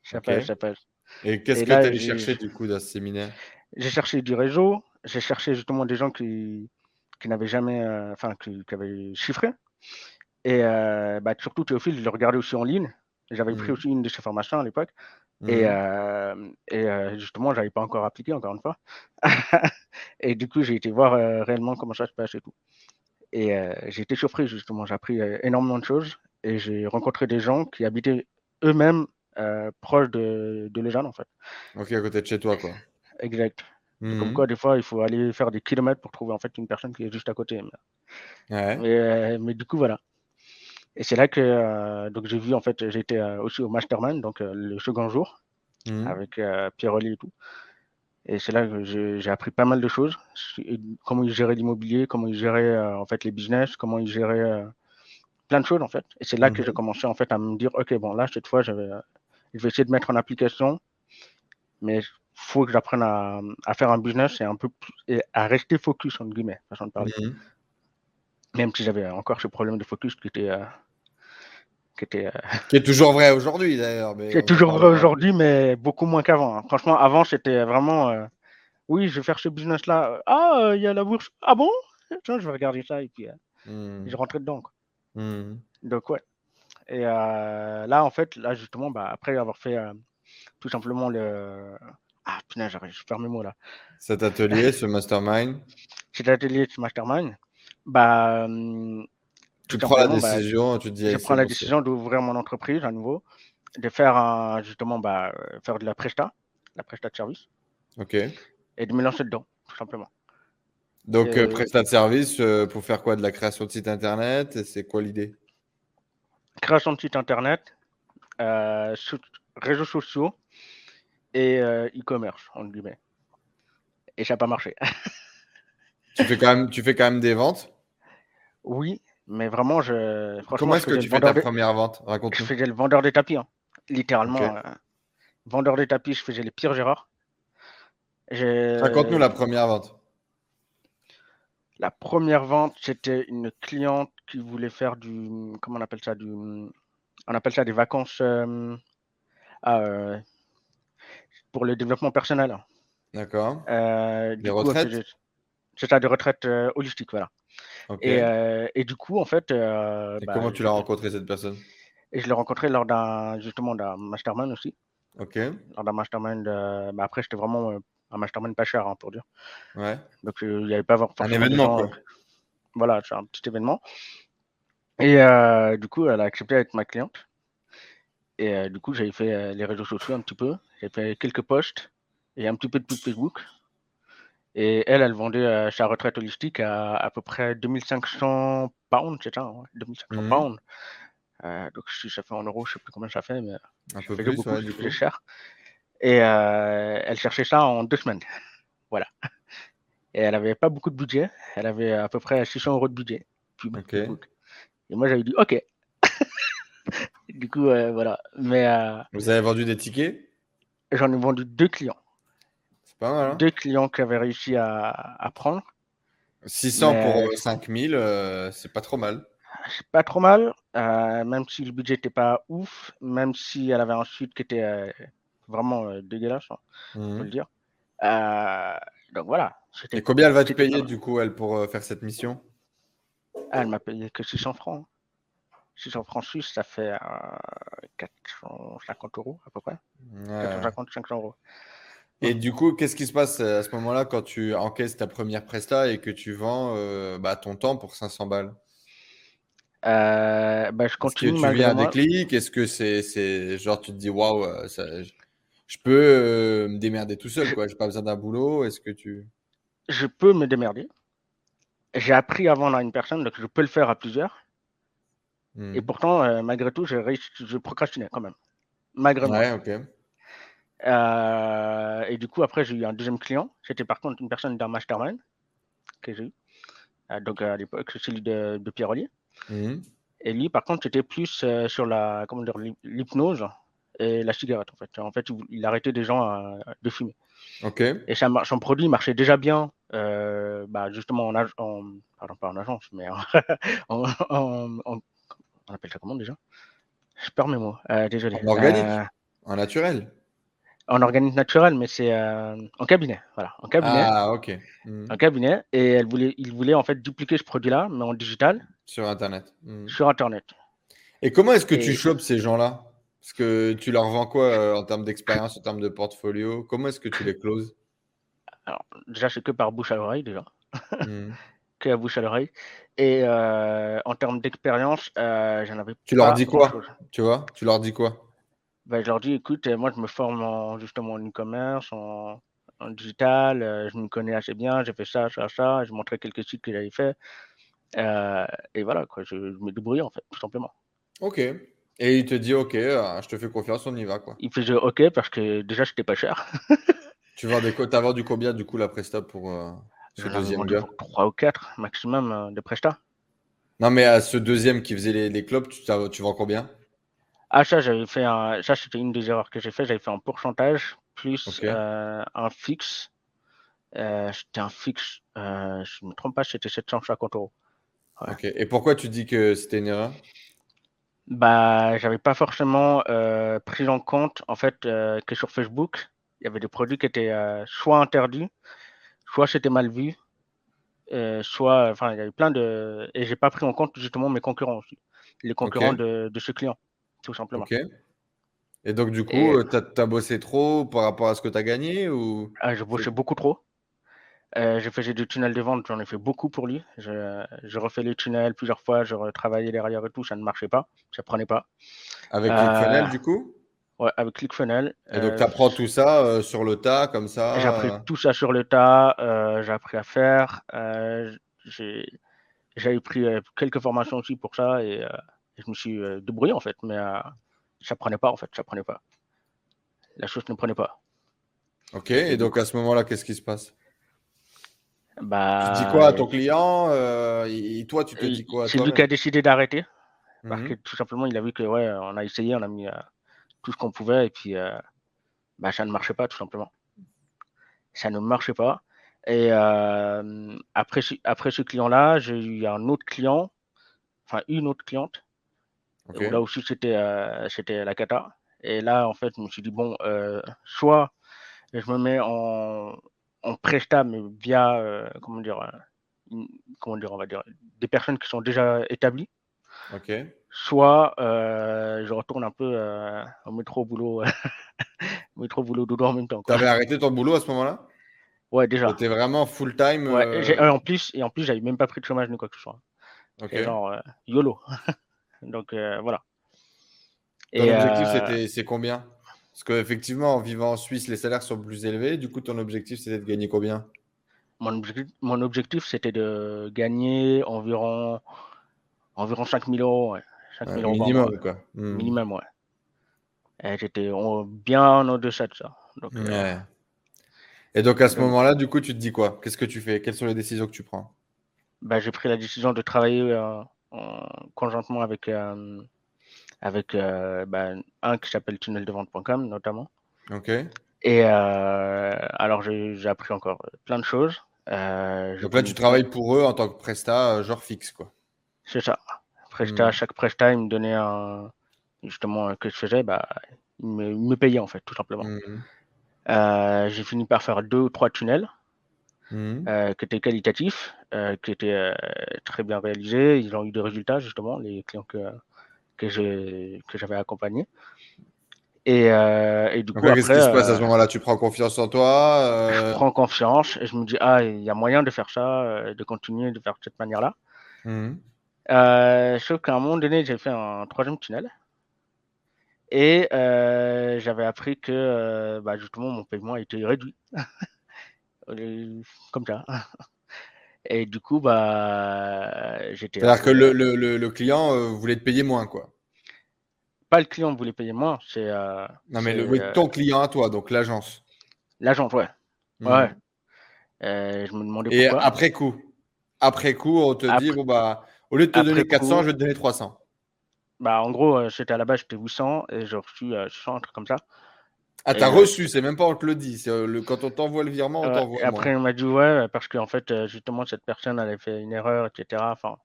Ça passe, ça passe. Et qu'est-ce que tu as cherché du coup dans ce séminaire? J'ai cherché du réseau, j'ai cherché justement des gens qui, qui n'avaient jamais, euh, enfin, qui, avaient chiffré. Et euh, bah, surtout, Théophile, je le regardais aussi en ligne. J'avais pris mmh. aussi une de ses formations à l'époque. Et, mmh. euh, et justement, je n'avais pas encore appliqué, encore une fois. et du coup, j'ai été voir réellement comment ça se passe et tout. Et j'ai été surpris, justement. J'ai appris énormément de choses et j'ai rencontré des gens qui habitaient eux-mêmes euh, proches de, de Lausanne, en fait. Ok, à côté de chez toi, quoi. Exact. Comme mhm. quoi, des fois, il faut aller faire des kilomètres pour trouver en fait une personne qui est juste à côté. Mais, euh, mais, du coup, voilà. Et c'est là que euh, donc j'ai vu en fait, j'étais aussi au Mastermind, donc le second jour, mhm. avec Pierre et tout. Et c'est là que j'ai appris pas mal de choses, comment ils géraient l'immobilier, comment ils géraient en fait les business, comment ils géraient plein de choses en fait. Et c'est là que j'ai mhm. commencé en fait à me dire, ok, bon là cette fois, je vais, je vais essayer de mettre en application, mais il faut que j'apprenne à, à, faire un business et un peu plus, et à rester focus entre guillemets, façon de parler. Mhm. Même si j'avais encore ce problème de focus qui était euh, qui, était, euh, qui est toujours vrai aujourd'hui d'ailleurs. Qui est toujours vrai aujourd'hui, mais beaucoup moins qu'avant. Hein. Franchement, avant, c'était vraiment euh, oui, je vais faire ce business-là. Ah, il y a la bourse. Ah bon? Je vais regarder ça et puis mhm. je rentrais dedans. Quoi. Mmh. Donc, ouais. Et là, en fait, là, justement, bah, après avoir fait tout simplement le, Ah putain, je perds mes mots là. Cet atelier, ce mastermind? Cet atelier, ce mastermind, bah. Hum, tu prends la bah, décision, tu dis. Je prends la décision d'ouvrir mon entreprise à nouveau, de faire un, justement bah, faire de la presta, la presta de service. Ok. Et de me lancer dedans, tout simplement. Donc, euh, presta de service euh, pour faire quoi? De la création de site internet? C'est quoi l'idée? Création de site internet, euh, réseaux sociaux et e-commerce, en guillemets. Et ça n'a pas marché. tu, fais quand même, tu fais quand même des ventes? Oui, mais vraiment, je. Comment est-ce que tu fais ta première vente? Raconte Je faisais le vendeur des tapis, hein. littéralement. vendeur des tapis, je faisais les pires erreurs. Raconte-nous la première vente. La première vente, c'était une cliente qui voulait faire du. Comment on appelle ça du, On appelle ça des vacances euh, euh, pour le développement personnel. D'accord. Euh, des retraites? C'est ça, des retraites holistiques, voilà. Et, du coup, en fait. et bah, comment tu l'as rencontré, cette personne? Et je l'ai rencontré lors d'un justement d'un mastermind aussi. Ok. Lors d'un mastermind. Bah, après, j'étais vraiment un mastermind pas cher, hein, pour dire. Ouais. Donc, euh, il n'y avait pas Un événement, quoi. Euh, voilà, c'est un petit événement. Et euh, du coup, elle a accepté d'être ma cliente. Et du coup, j'avais fait les réseaux sociaux un petit peu. J'ai fait quelques posts et un petit peu de pub Facebook. Et elle, elle vendait sa retraite holistique à à peu près 2500 pounds, c'est ça, 2500 hein, mmh. pounds. donc, si ça fait en euros, je ne sais plus combien ça fait, mais un peu plus, beaucoup, cher. Et euh, elle cherchait ça en deux semaines. Voilà. Et elle n'avait pas beaucoup de budget. Elle avait à peu près 600 euros de budget. Et moi, j'avais dit OK. du coup, euh, voilà. Mais, euh, Vous avez vendu des tickets? J'en ai vendu deux clients. C'est pas mal. Hein deux clients qui avaient réussi à, prendre. 600 pour 5000, c'est pas trop mal. C'est pas trop mal, même si le budget n'était pas ouf, même si elle avait un site qui était vraiment euh, dégueulasse, hein, peut mmh le dire. Euh, donc voilà. Et combien elle va te payer du coup, elle, pour euh, faire cette mission? Ah, Elle m'a payé que 600 francs. 600 francs suisses, ça fait 450 euros à peu près. 450, 500 euros. Et du coup, qu'est-ce qui se passe à ce moment-là quand tu encaisses ta première presta et que tu vends bah, ton temps pour 500 balles? Bah, je continue. Est-ce que tu viens un déclic? Est-ce que c'est genre tu te dis waouh, je peux euh, me démerder tout seul, quoi. J'ai pas besoin d'un boulot. Est-ce que tu. Je peux me démerder. J'ai appris à vendre à une personne, donc je peux le faire à plusieurs. Et hmm. pourtant, euh, malgré tout, je, je procrastinais quand même. Malgré ouais, ok. Euh, et du coup, après, j'ai eu un deuxième client. C'était par contre une personne d'un mastermind que j'ai eu. donc à l'époque, celui de, de Pierre Ollier. Hmm. Et lui, par contre, c'était plus sur la, comment dire, l'hypnose et la cigarette en fait. En fait, il, arrêtait des gens à, de fumer. Et ça, son produit marchait déjà bien, euh, bah, justement en, en, pardon, pas en agence, mais en, on appelle ça comment déjà? Je perds mes mots. Euh, désolé. En organique, euh, en naturel. En organique naturel, mais c'est en cabinet, voilà, en cabinet. Ah ok. Hmm. En cabinet, et elle voulait, il voulait en fait dupliquer ce produit-là, mais en digital. Sur Internet. Hmm. Sur Internet. Et comment est-ce que tu chopes ces gens-là? Parce que tu leur vends quoi euh, en termes d'expérience, en termes de portfolio? Comment est-ce que tu les closes? Alors, déjà, c'est que par bouche à l'oreille, déjà. Mmh. que à bouche à l'oreille. Et euh, en termes d'expérience, euh, j'en avais Tu leur dis quoi? Tu vois? Tu leur dis quoi? Ben, Je leur dis écoute, moi, je me forme en, justement en e-commerce, en, digital, je me connais assez bien, j'ai fait ça, ça, ça, je montrais quelques sites que j'avais fait. et voilà, quoi, je, je me débrouille en fait, tout simplement. Ok. Et il te dit OK, euh, je te fais confiance, on y va quoi. Il faisait OK parce que déjà c'était pas cher. tu vends des as vendu combien du coup la Presta pour euh, ce deuxième gars? 3 ou 4 maximum euh, de Presta. Non mais à ce deuxième qui faisait les, les clubs, tu, tu vends combien? Ah ça j'avais fait un ça c'était une des erreurs que j'ai fait, j'avais fait un pourcentage plus un fixe. c'était un fixe, je ne me trompe pas, c'était 750 euros. Ok. Et pourquoi tu dis que c'était une erreur? Bah, j'avais pas forcément euh, pris en compte en fait euh, que sur Facebook, il y avait des produits qui étaient euh, soit interdits, soit c'était mal vu, soit enfin il y avait plein de et j'ai pas pris en compte justement mes concurrents aussi, les concurrents de, de, ce client, tout simplement. Et donc, du coup, tu as, bossé trop par rapport à ce que tu as gagné ou... Ah, je bossais beaucoup trop. Euh, j'ai fait du tunnel de vente, j'en ai fait beaucoup pour lui. Je, refais les tunnels plusieurs fois, je retravaillais derrière et tout, ça ne marchait pas, ça prenait pas. Avec ClickFunnels, du coup? Ouais, avec ClickFunnels. Et donc, tu apprends tout ça sur le tas, comme ça J'ai appris tout ça sur le tas, j'ai appris à faire. j'ai j'avais pris quelques formations aussi pour ça et, je me suis débrouillé en fait, mais ça prenait pas en fait, ça prenait pas. La chose ne prenait pas. Ok, et donc à ce moment-là, qu'est-ce qui se passe? Bah, Tu dis quoi à ton client et toi, tu te dis quoi C'est lui qui a décidé d'arrêter. Parce mmh que tout simplement, il a vu que ouais, on a essayé, on a mis tout ce qu'on pouvait et puis bah, ça ne marchait pas tout simplement. Ça ne marchait pas. Et après, après ce client-là, j'ai eu un autre client, enfin une autre cliente. Là aussi, c'était c'était la cata. Et là, en fait, je me suis dit, bon, soit je me mets en, en presta, mais via, comment dire, comment dire, on va dire, des personnes qui sont déjà établies. Ok. Soit je retourne un peu au métro boulot, métro boulot dodo en même temps. Tu avais arrêté ton boulot à ce moment-là? Ouais, déjà. C'était vraiment full time. Ouais, en plus, et en plus, j'avais même pas pris de chômage ni quoi que ce soit. Ok. genre YOLO. Donc voilà. Ton objectif, c'était c'est combien? Parce qu'effectivement, en vivant en Suisse, les salaires sont plus élevés. Du coup, ton objectif, c'était de gagner combien? Mon objectif, mon objectif, c'était de gagner environ, environ 5 000 euros. Ouais. 5 000 euros minimum, quoi. Hmm. Minimum, ouais. Et j'étais bien au-dessus de ça. Donc, ouais. Et donc à ce moment-là, du coup, tu te dis quoi? Qu'est-ce que tu fais? Quelles sont les décisions que tu prends? Bah, J'ai pris la décision de travailler euh, en, conjointement avec, euh, avec euh, bah, un qui s'appelle tunneldevente.com notamment. Ok. Et alors j'ai appris encore plein de choses. donc là, tu travailles pour eux en tant que presta, genre fixe, quoi. C'est ça. Presta, hmm. Chaque presta, il me donnait un. Justement, que je faisais, bah, il, me, payait en fait, tout simplement. Hmm. Euh, j'ai fini par faire deux ou trois tunnels mmh. euh, qui étaient qualitatifs, euh, qui étaient très bien réalisés. Ils ont eu des résultats, justement, les clients que, que j'avais accompagnés. Et, et, du coup, qu'est-ce qui se passe à ce moment-là? Tu prends confiance en toi Je prends confiance et je me dis, ah, il y a moyen de faire ça, de continuer de faire de cette manière-là. Mmh. sauf qu'à un moment donné, j'ai fait un troisième tunnel. Et euh, j'avais appris que euh, bah, justement mon paiement était réduit. Comme ça. Et du coup, bah, j'étais. C'est-à-dire que le, le, le, client euh, voulait te payer moins, quoi. Pas le client voulait payer moins, c'est. non, mais le, ton client à toi, donc l'agence. L'agence, ouais. Mmh. Ouais. je me demandais Et après coup, après coup, on te dit, bon, bah, au lieu de te donner 400, je vais te donner 300. Bah, en gros, euh, c'était à la base, j'étais 800 et j'ai reçu 100, un truc comme ça. Ah, t'as reçu, c'est même pas on te le dit. C'est le, quand on t'envoie le virement, on t'envoie. Et après, on m'a dit, ouais, parce qu'en fait, euh, justement, cette personne, avait fait une erreur, etc. Enfin,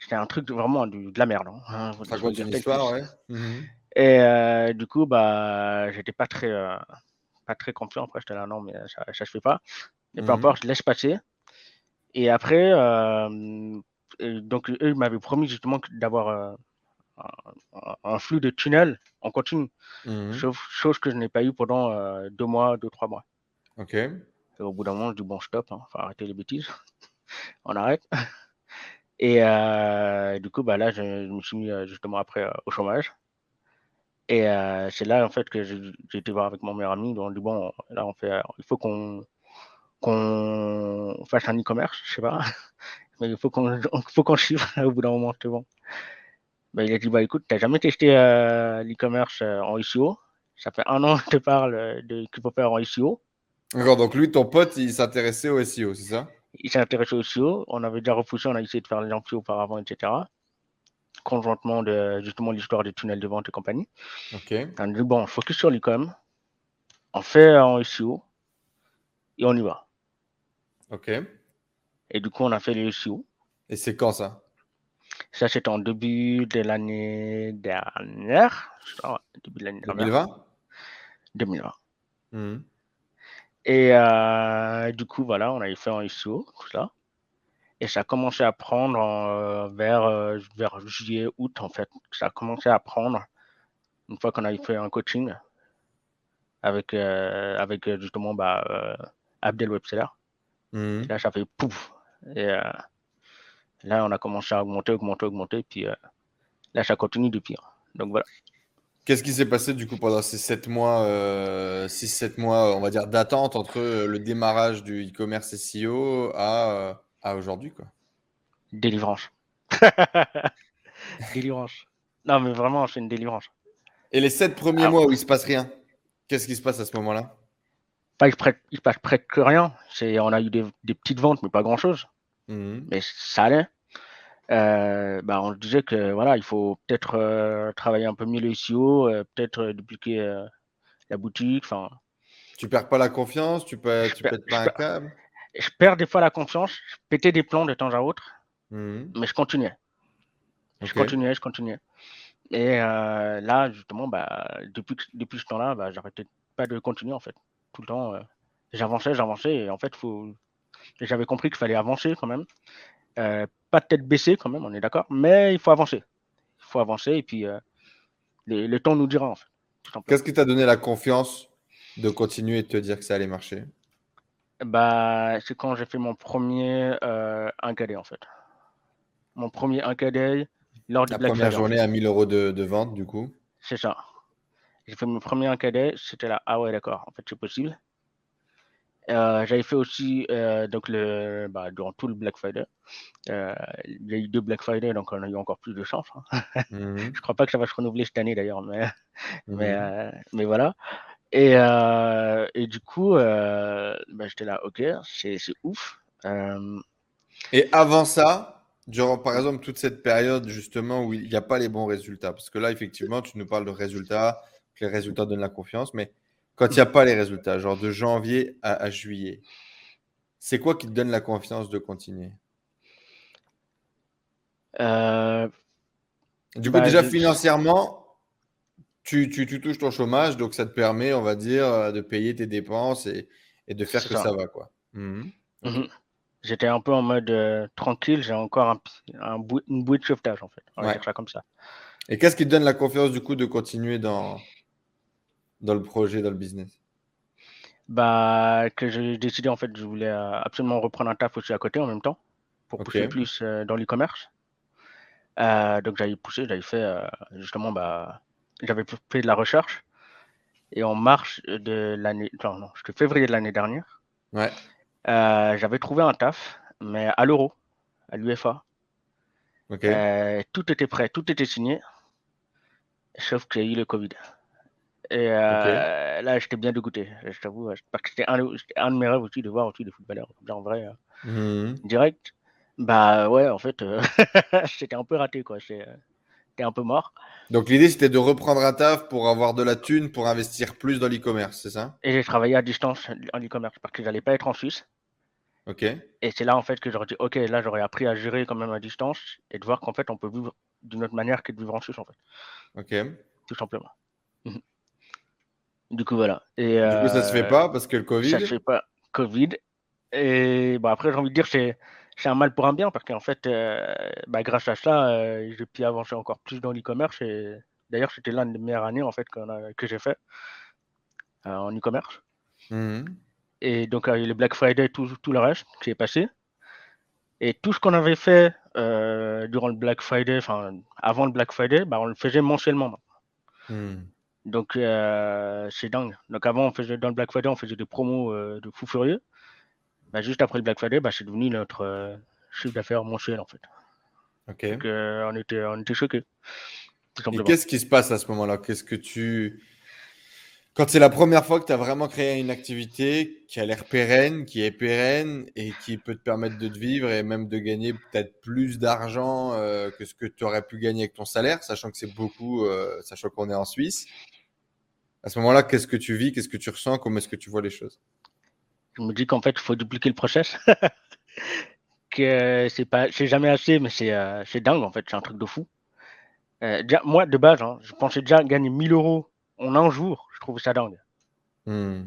c'était un truc vraiment de, la merde. Hein. Ça raconte une histoire, ouais. Mmh et euh, du coup, bah, j'étais pas très, pas très confiant. Après, j'étais là, non, mais ça, ça se fait pas. Mais peu mmh importe, je laisse passer. Et après, donc, eux, ils m'avaient promis justement d'avoir un, flux de tunnels en continu. Mmh chose que je n'ai pas eu pendant euh, deux mois, deux, trois mois. Ok. Et au bout d'un moment, je dis bon, stop, hein, faut arrêter les bêtises. On arrête. Et euh, du coup, bah, là, je, me suis mis euh, justement après au chômage. Et c'est là, en fait, que j'ai été voir avec mon meilleur ami. On dit bon, là, on fait, il faut qu'on qu'on fasse un e-commerce, je sais pas. Mais il faut qu'on faut qu'on chiffre au bout d'un moment, c'est bon. Bah, il a dit bah écoute, t'as jamais testé euh, l'e-commerce euh, en SEO Ça fait un an que je te parle euh, de qu'il faut faire en SEO. D'accord, donc lui, ton pote, il s'intéressait au SEO, c'est ça? Il s'intéressait au SEO. On avait déjà repoussé, on a essayé de faire les auparavant, etc. Conjointement de justement l'histoire des tunnels de vente et compagnie. Ok. On a dit bon, focus sur l'e-com. On fait en SEO et on y va. Ok. Et du coup, on a fait les SEO. Et c'est quand ça? Ça, c'était en début de l'année dernière. début de l'année 2020 2020. Mmh. Et euh, du coup, voilà, on avait fait en ISO, tout ça. Et ça a commencé à prendre vers, euh, vers juillet, août, en fait. Ça a commencé à prendre. une fois qu'on a fait un coaching avec, avec justement bah, Abdel Webseller, mmh. là, ça fait pouf. Et là, on a commencé à augmenter, augmenter, augmenter. Puis là, ça continue de pire. Donc voilà. Qu'est-ce qui s'est passé du coup pendant ces 7 mois, 6-7 mois, on va dire, d'attente entre le démarrage du e-commerce SEO à, à aujourd'hui quoi? Délivrance. délivrance. Non, mais vraiment, c'est une délivrance. Et les 7 premiers ah. mois où il se passe rien, qu'est-ce qui se passe à ce moment-là? Pas, il, se passe presque rien. On a eu des, petites ventes, mais pas grand-chose. Mmh. Mais ça allait. Euh, bah, on disait que voilà, il faut peut-être euh, travailler un peu mieux le SEO, euh, peut-être dupliquer la boutique. Enfin, tu perds pas la confiance, tu peux, tu pètes pas un câble. Je perds des fois la confiance, je pétais des plans de temps à autre, mmh. mais je continuais. Je continuais, je continuais. Et là, justement, bah, depuis, depuis ce temps-là, bah, j'arrêtais pas de continuer en fait. Tout le temps, j'avançais, j'avançais, et en fait, faut... j'avais compris qu'il fallait avancer quand même. pas de tête baissée quand même, on est d'accord, mais il faut avancer. Il faut avancer, et puis le temps nous dira en fait. Qu'est-ce qui t'a donné la confiance de continuer et de te dire que ça allait marcher? Bah, C'est quand j'ai fait mon premier euh, cadet en fait. Mon premier cadet lors du La première journée à 1000 euros de, vente, du coup? C'est ça. J'ai fait mon premier cadet, c'était là, ah ouais, d'accord, en fait, c'est possible. Euh, j'avais fait aussi euh, donc le, bah, durant tout le Black Friday. Euh, il y a eu deux Black Friday, donc on a eu encore plus de chance. Hein. Mmh. Je crois pas que ça va se renouveler cette année d'ailleurs, mais, mais, mmh. mais, voilà. Et, et du coup, bah, j'étais là, ok, c'est ouf. Et avant ça, durant par exemple toute cette période justement où il n'y a pas les bons résultats, parce que là, effectivement, tu nous parles de résultats, que les résultats donnent la confiance, mais quand il n'y a pas les résultats, genre de janvier à, juillet, c'est quoi qui te donne la confiance de continuer? Euh, Du coup, bah, déjà financièrement, tu, touches ton chômage, donc ça te permet, on va dire, euh, de payer tes dépenses et, de faire que ça. va. quoi. Mmh mmh J'étais un peu en mode euh, tranquille, j'ai encore un, une bouée de sauvetage en fait. On va dire ça comme ça. Et qu'est-ce qui te donne la confiance du coup de continuer dans, dans le projet, dans le business? Bah, Que j'ai décidé, en fait, je voulais euh, absolument reprendre un taf aussi à côté en même temps pour pousser plus euh, dans l'e-commerce. Euh, donc j'avais poussé, j'avais fait justement, bah, j'avais fait de la recherche. Et en mars de l'année, non, non, c'était février de l'année dernière, ouais. j'avais trouvé un taf, mais à l'euro, à l'UFA. tout était prêt, tout était signé, sauf qu'il y a eu le Covid. Et euh, là, j'étais bien dégoûté, je t'avoue. Parce que c'était un, un, de mes rêves aussi de voir aussi des footballeurs. En vrai, euh, mmh. direct. Bah ouais, en fait, euh, c'était un peu raté, quoi. J'étais un peu mort. Donc l'idée, c'était de reprendre un taf pour avoir de la thune, pour investir plus dans l'e-commerce, c'est ça? Et j'ai travaillé à distance en e-commerce parce que j'allais pas être en Suisse. Ok. Et c'est là, en fait, que j'aurais dit, ok, là, j'aurais appris à gérer quand même à distance et de voir qu'en fait, on peut vivre d'une autre manière que de vivre en Suisse, en fait. Ok. Tout simplement. Du coup, voilà. Et, du coup, ça se fait euh, pas parce que le Covid. Ça se fait pas. Covid. Et bon, après, j'ai envie de dire, c'est c'est un mal pour un bien parce qu'en fait, euh, bah, grâce à ça, euh, j'ai pu avancer encore plus dans l'e-commerce. Et d'ailleurs, c'était l'une des meilleures années en fait que j'ai fait en e-commerce. Mmh et donc, il y a le Black Friday, tout, tout le reste qui est passé. Et tout ce qu'on avait fait durant le Black Friday, enfin avant le Black Friday, bah, on le faisait mensuellement. Mmh. Donc, euh, c'est dingue. Donc, avant, on faisait, dans le Black Friday, on faisait des promos euh, de fou furieux. Bah, juste après le Black Friday, bah, c'est devenu notre euh, chiffre d'affaires mensuel, en fait. Donc, on était, on était choqués. Et qu'est-ce qui se passe à ce moment-là? Qu'est-ce que tu. Quand c'est la première fois que tu as vraiment créé une activité qui a l'air pérenne, qui est pérenne et qui peut te permettre de te vivre et même de gagner peut-être plus d'argent que ce que tu aurais pu gagner avec ton salaire, sachant que c'est beaucoup, sachant qu'on est en Suisse? À ce moment-là, qu'est-ce que tu vis Qu'est-ce que tu ressens Comment est-ce que tu vois les choses? Je me dis qu'en fait, il faut dupliquer le process. que c'est pas, c'est jamais assez, mais c'est, euh, dingue en fait, c'est un truc de fou. Euh, moi, de base, hein, je pensais déjà gagner 1000 euros en un jour. Je trouve ça dingue. Hmm.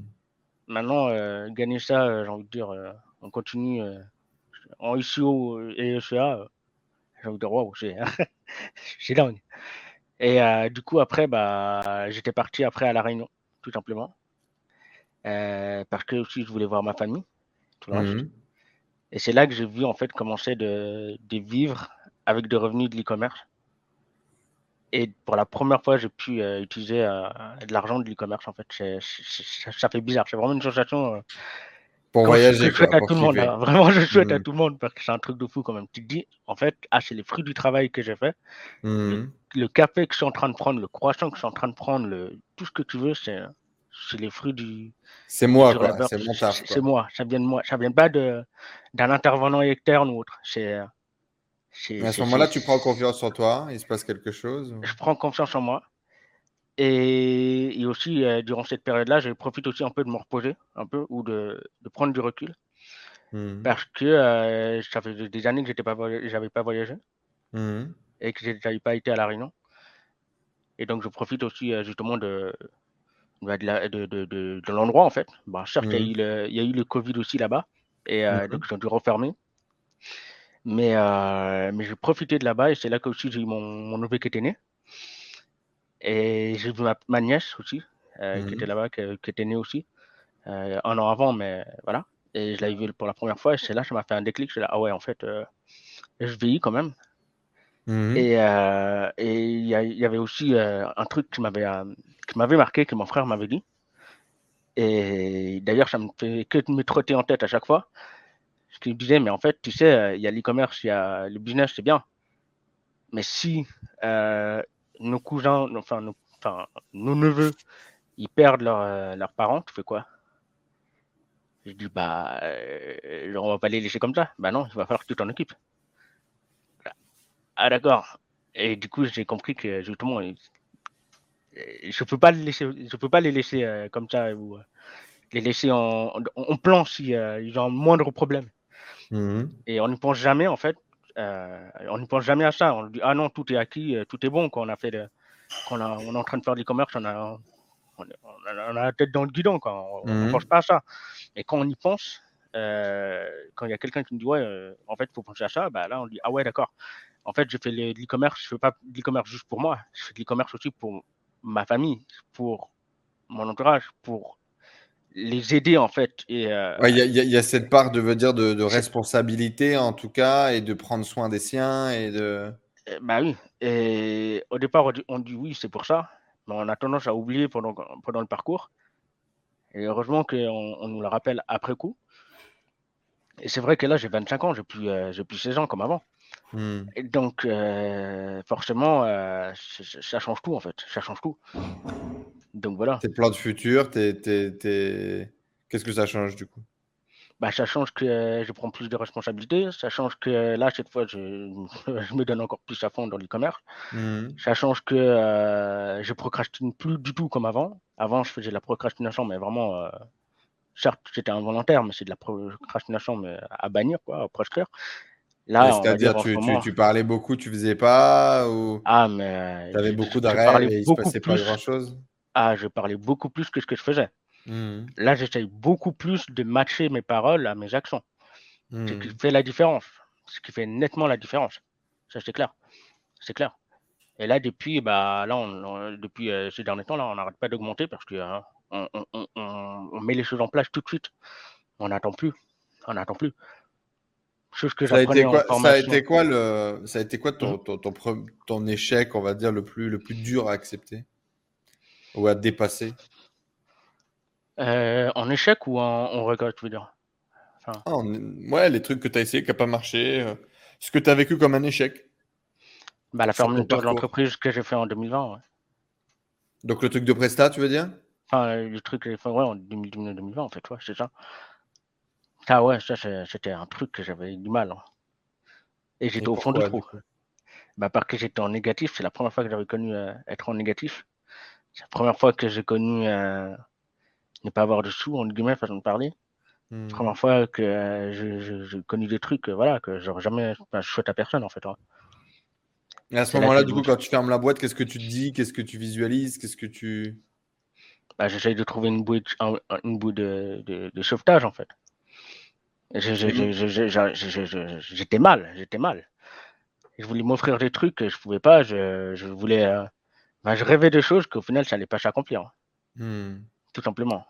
Maintenant, euh, gagner ça, j'ai envie de dire, on continue en ICO et ECA. j'ai envie de dire, waouh, c'est, c'est dingue. Et du coup, après, bah, j'étais parti après à La Réunion, tout simplement. parce que aussi, je voulais voir ma famille. Tout le mmh Et c'est là que j'ai vu, en fait, commencer de, de vivre avec des revenus de l'e-commerce. Et pour la première fois, j'ai pu utiliser de l'argent de l'e-commerce, en fait. ça fait bizarre. C'est vraiment une sensation pour voyager. Je souhaite à tout le monde. Hein. Vraiment, je souhaite à mmh. tout le monde parce que c'est un truc de fou quand même. Tu te dis, en fait, ah, c'est les fruits du travail que j'ai fait. Mmh. Le, café que je suis en train de prendre, le croissant que je suis en train de prendre, le, tout ce que tu veux, c'est les fruits du. C'est moi, quoi. C'est mon taf. C'est moi. Ça vient de moi. Ça vient pas d'un intervenant externe ou autre. C'est. à ce moment-là, tu prends confiance en toi. Il se passe quelque chose. Je prends confiance en moi. Et, aussi, euh, durant cette période-là, je profite aussi un peu de me reposer, un peu, ou de, de prendre du recul. Mmh. Parce que euh, ça fait des années que je n'avais pas voyagé mmh. et que je n'avais pas été à La Réunion. Et donc, je profite aussi euh, justement de, bah, de, de, de, l'endroit, en fait. Bon, certes, il, y a mmh. eu le, il y a eu le Covid aussi là-bas, et donc ils ont dû refermer. Mais, mais j'ai profité de là-bas, et c'est là que aussi j'ai eu mon, mon neveu qui était né. Et j'ai vu ma, nièce aussi, euh, qui mmh était là-bas, qui, était née aussi, euh, un an avant, mais voilà. Et je l'ai vue pour la première fois, et c'est là que ça m'a fait un déclic. Je là, ah ouais, en fait, euh, je vieillis quand même. Mmh et il y, avait aussi un truc qui m'avait qui m'avait marqué, que mon frère m'avait dit. Et d'ailleurs, ça me fait que me trotter en tête à chaque fois. Ce qu'il disait, mais en fait, tu sais, il y a l'e-commerce, il y a le business, c'est bien. Mais si nos cousins, enfin nos, enfin, nos neveux, ils perdent euh, leurs parents, tu fais quoi? Je dis, bah, euh, on va pas les laisser comme ça. Bah non, il va falloir que tu t'en occupes. Ah d'accord. Et du coup, j'ai compris que justement, je peux pas les laisser, je peux pas les laisser euh, comme ça ou les laisser en, en, plan si ils ont moindre problème. Mmh Et on ne pense jamais en fait euh, on ne pense jamais à ça. On dit ah non, tout est acquis, euh, tout est bon. Quand on a fait, on, on est en train de faire du commerce, on a, on, a, la tête dans le guidon. Quand on ne mhm. pense pas à ça. Et quand on y pense, euh, quand il y a quelqu'un qui me dit ouais, en fait, il faut penser à ça, bah là on dit ah ouais, d'accord. En fait, je fais de l'e-commerce, je fais pas de l'e-commerce juste pour moi, je fais de l'e-commerce aussi pour ma famille, pour mon entourage, pour les aider en fait. Euh, il y, a cette part de veut dire de, responsabilité en tout cas et de prendre soin des siens et de. Eh, bah oui. Et au départ on dit, oui c'est pour ça, mais on a tendance à oublier pendant pendant le parcours. Et heureusement qu'on on nous le rappelle après coup. Et c'est vrai que là j'ai 25 ans, j'ai plus euh, j'ai plus 16 ans comme avant. Hmm. Et donc euh, forcément ça change tout en fait, ça change tout. Donc voilà. Tes plans de futur, qu'est-ce que ça change du coup? Bah, ça change que je prends plus de responsabilités. Ça change que là, cette fois, je, je me donne encore plus à fond dans l'e-commerce. Mmh. Ça change que euh, je procrastine plus du tout comme avant. Avant, je faisais de la procrastination, mais vraiment, euh, certes, c'était involontaire, mais c'est de la procrastination mais à bannir, quoi, à proscrire. Là, c'est-à-dire, tu, tu, tu, parlais beaucoup, tu faisais pas ou... Ah, mais. Tu avais beaucoup d'arrêts et il se passait pas grand-chose? Ah, je parlais beaucoup plus que ce que je faisais. Mmh. Là, j'essaye beaucoup plus de matcher mes paroles à mes actions. Ce qui mmh. fait la différence. Ce qui fait nettement la différence. Ça, c'est clair. C'est clair. Et là, depuis, bah, là, depuis euh, ces derniers temps, là, on n'arrête pas d'augmenter parce que hein, on, met les choses en place tout de suite. On n'attend plus. On n'attend plus. Chose que ça, a été quoi, ça a été quoi le, ça a été quoi ton, mmh. ton, ton, échec, on va dire, le plus, le plus dur à accepter? Ou à dépasser? Euh, En échec ou en, en regret, tu veux dire? Ah, Ouais, les trucs que tu as essayé, qui n'ont pas marché. Euh, ce que tu as vécu comme un échec bah, La fermeture de l'entreprise que j'ai fait en 2020. Donc le truc de Presta, tu veux dire? Enfin, le truc que j'ai fait en 2020, en fait, ouais, c'est ça. Ah ouais, ça, c'était un truc que j'avais du mal. Hein. Et j'étais au fond du trou. Bah, parce que j'étais en négatif, c'est la première fois que j'avais connu euh, être en négatif. C'est la première fois que j'ai connu euh, ne pas avoir de sous, en guillemets, façon de parler. C'est la première fois que euh, j'ai connu des trucs euh, voilà, que j'aurais jamais enfin, souhaite à personne, en fait. Hein. Et à ce moment-là, du coup, quand tu fermes la boîte, qu'est-ce que tu te dis? Qu'est-ce que tu visualises? Qu'est-ce que tu. Bah, J'essaye de trouver une bouée, de, une bouée de, de, sauvetage, en fait. J'étais mal, j'étais mal. Je voulais m'offrir des trucs que je pouvais pas. Je, je voulais bah, je rêvais de choses qu'au final, ça n'allait pas s'accomplir. Hmm. Tout simplement.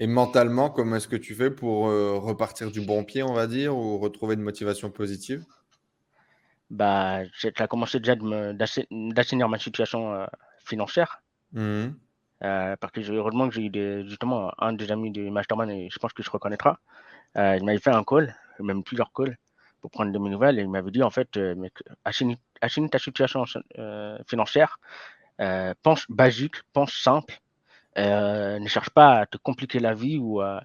Et mentalement, comment est-ce que tu fais pour euh, repartir du bon pied, on va dire, ou retrouver une motivation positive? Bah, Ça a commencé déjà d'assainir ma situation euh, financière. Mmh. Euh, parce que heureusement que j'ai eu des, justement un des amis du Masterman, et je pense que je reconnaîtra. il m'avait fait un call, même plusieurs calls, pour prendre de mes nouvelles. Et il m'avait dit en fait, mec, assainir, ta situation financière, pense basique, pense simple euh, ne cherche pas à te compliquer la vie ou à,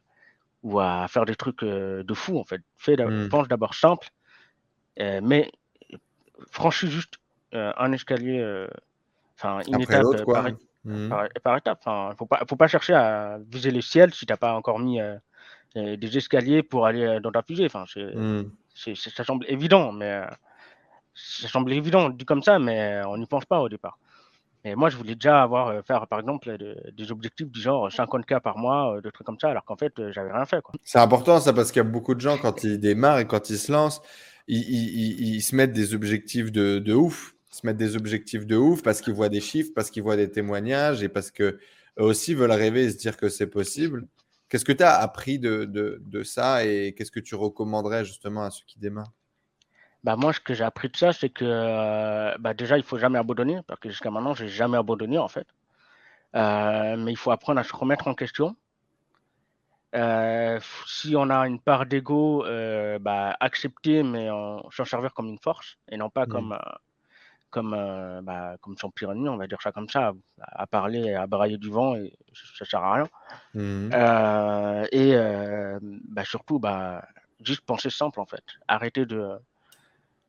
ou à faire des trucs euh, de fou en fait. Fais, mmh. Pense d'abord simple, euh, mais franchis juste un escalier, enfin une étape mmh. par, étape. Enfin, faut pas, faut pas chercher à viser le ciel si tu n'as pas encore mis des escaliers pour aller dans ta fusée. Enfin, mmh. ça semble évident, mais ça semble évident dit comme ça, mais on n'y pense pas au départ. Et moi, je voulais déjà avoir, euh, faire par exemple des objectifs du genre 50K par mois, euh, des trucs comme ça, alors qu'en fait, euh, j'avais rien fait. C'est important ça parce qu'il y a beaucoup de gens, quand ils démarrent et quand ils se lancent, ils, se mettent des objectifs de, de, ouf. Se mettent des objectifs de ouf parce qu'ils voient des chiffres, parce qu'ils voient des témoignages et parce qu'eux aussi veulent rêver et se dire que c'est possible. Qu'est-ce que tu as appris de, de, de ça et qu'est-ce que tu recommanderais justement à ceux qui démarrent? Bah moi, ce que j'ai appris de ça, c'est que euh, bah déjà, il faut jamais abandonner, parce que jusqu'à maintenant, j'ai jamais abandonné en fait. Euh, mais il faut apprendre à se remettre en question. Euh, si on a une part d'ego, bah, accepter, mais s'en servir comme une force et non pas mmh. comme, comme, bah, comme son pire ennemi, on va dire ça comme ça, à parler, à brailler du vent, et ça sert à rien. Mmh. et bah, surtout, bah, juste penser simple en fait. Arrêter de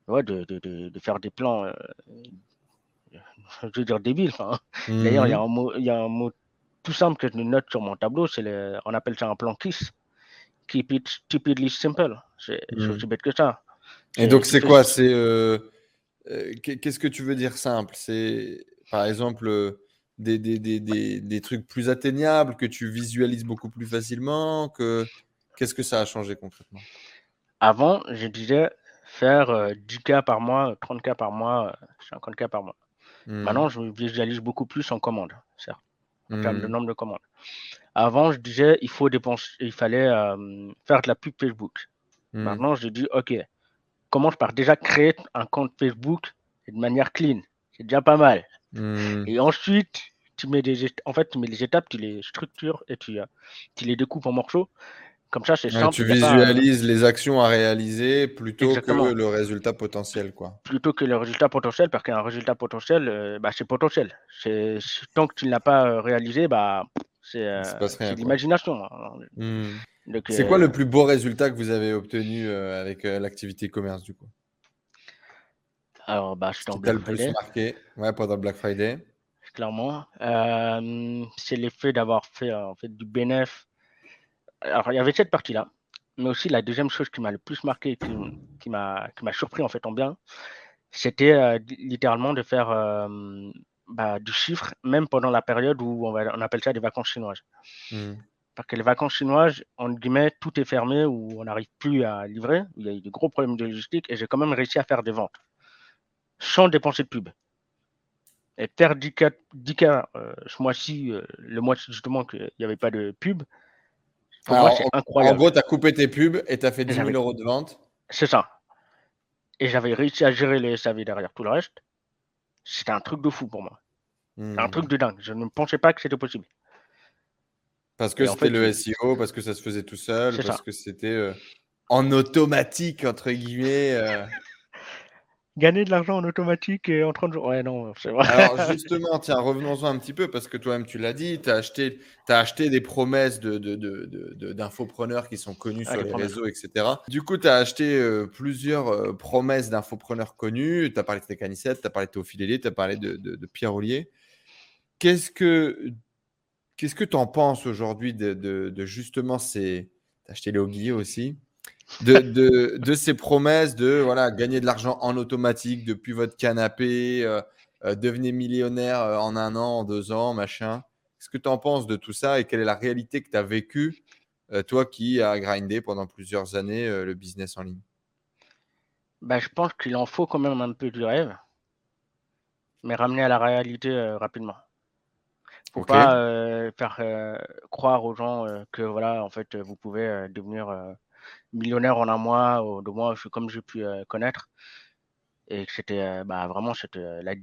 ouais, de, de, de, faire des plans, euh, je veux dire débiles. D'ailleurs, il y, a mmh un mot, il y a un mot tout simple que je note sur mon tableau, c'est le, on appelle ça un plan KISS. Keep it stupidly simple. C'est mmh. aussi bête que ça. Et donc, c'est quoi? C'est euh, euh, Qu'est-ce que tu veux dire simple? C'est par exemple des, des, des, des, trucs plus atteignables que tu visualises beaucoup plus facilement que... Qu'est-ce que ça a changé concrètement? Avant, je disais faire 10K euh, par mois, 30K par mois, 50K euh, par mois. Maintenant, mmh. je visualise beaucoup plus en commande, certes, en termes de mmh. nombre de commandes. Avant, je disais, il faut dépenser, il fallait euh, faire de la pub Facebook. Mmh. Maintenant, je dis, OK, commence par déjà créer un compte Facebook de manière clean? C'est déjà pas mal. Et ensuite, tu mets des, en fait, tu mets les étapes, tu les structures et tu, tu les découpes en morceaux comme ça, c'est simple. tu visualises les actions à réaliser plutôt que le résultat potentiel. Quoi. Plutôt que le résultat potentiel, parce qu'un résultat potentiel, euh, bah, c'est potentiel. Tant que tu ne l'as pas euh, réalisé, bah, c'est euh, l'imagination. Hein. Hmm. C'est quoi le plus beau résultat que vous avez obtenu avec l'activité commerce du coup? Alors, bah, c'est Black Friday. marqué? Ouais, pendant Black Friday. Clairement. c'est l'effet d'avoir fait, en fait du bénéfice alors, il y avait cette partie-là, mais aussi la deuxième chose qui m'a le plus marqué et qui, m'a surpris en fait en bien, c'était euh, littéralement de faire euh, bah, du chiffre, même pendant la période où on, va, on appelle ça des vacances chinoises. Mmh. Parce que les vacances chinoises, en guillemets, tout est fermé, où on n'arrive plus à livrer, où il y a eu des gros problèmes de logistique, et j'ai quand même réussi à faire des ventes, sans dépenser de pub. Et faire 10K, 10 euh, ce mois-ci, le mois justement qu'il n'y avait pas de pub, en gros, tu as coupé tes pubs et tu as fait 10 000 euros de vente. C'est ça. Et j'avais réussi à gérer les SAV derrière tout le reste. C'était un truc de fou pour moi. Un truc hmm. de dingue. Je ne pensais pas que c'était possible. Parce que c'était le SEO, parce que ça se faisait tout seul, parce que c'était euh, en automatique, entre guillemets. Euh gagner de l'argent en automatique et en 30 jours. Ouais, non, c'est vrai. Alors, justement, tiens, revenons-en un petit peu parce que toi-même, tu l'as dit, tu as acheté, as acheté des promesses d'infopreneurs de, de, qui sont connus ah, sur les, réseaux, etc. Du coup, tu as acheté euh, plusieurs euh, promesses d'infopreneurs connus. Tu as parlé de Técanicette, tu as parlé de Théophile tu as parlé de, Pierre Ollier. Qu'est-ce que qu'est-ce que tu en penses aujourd'hui de, justement ces. Tu as acheté Léo aussi? De, de, ces promesses de voilà, gagner de l'argent en automatique depuis votre canapé, euh, euh, devenez millionnaire euh, en un an, en deux ans, machin. Qu'est-ce que tu en penses de tout ça et quelle est la réalité que tu as vécue, toi qui as grindé pendant plusieurs années le business en ligne? Bah, Je pense qu'il en faut quand même un peu du rêve, mais ramener à la réalité rapidement. Faut pas faire croire aux gens que voilà, en fait, vous pouvez devenir millionnaire en un mois ou deux mois, comme j'ai pu connaître. Et c'était bah, vraiment c'était la,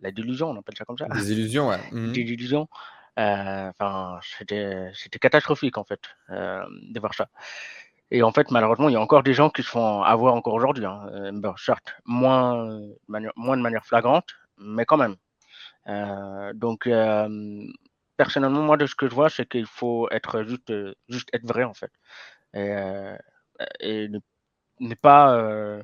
la délusion, on appelle ça comme ça. Des illusions, ouais. Mmh Des illusions. Enfin, c'était catastrophique en fait de voir ça. Et en fait, malheureusement, il y a encore des gens qui se font avoir encore aujourd'hui. Hein. certes, moins, moins de manière flagrante, mais quand même. Euh, donc, euh, personnellement, moi, de ce que je vois, c'est qu'il faut être juste, juste être vrai, en fait. Et, euh, et ne, pas,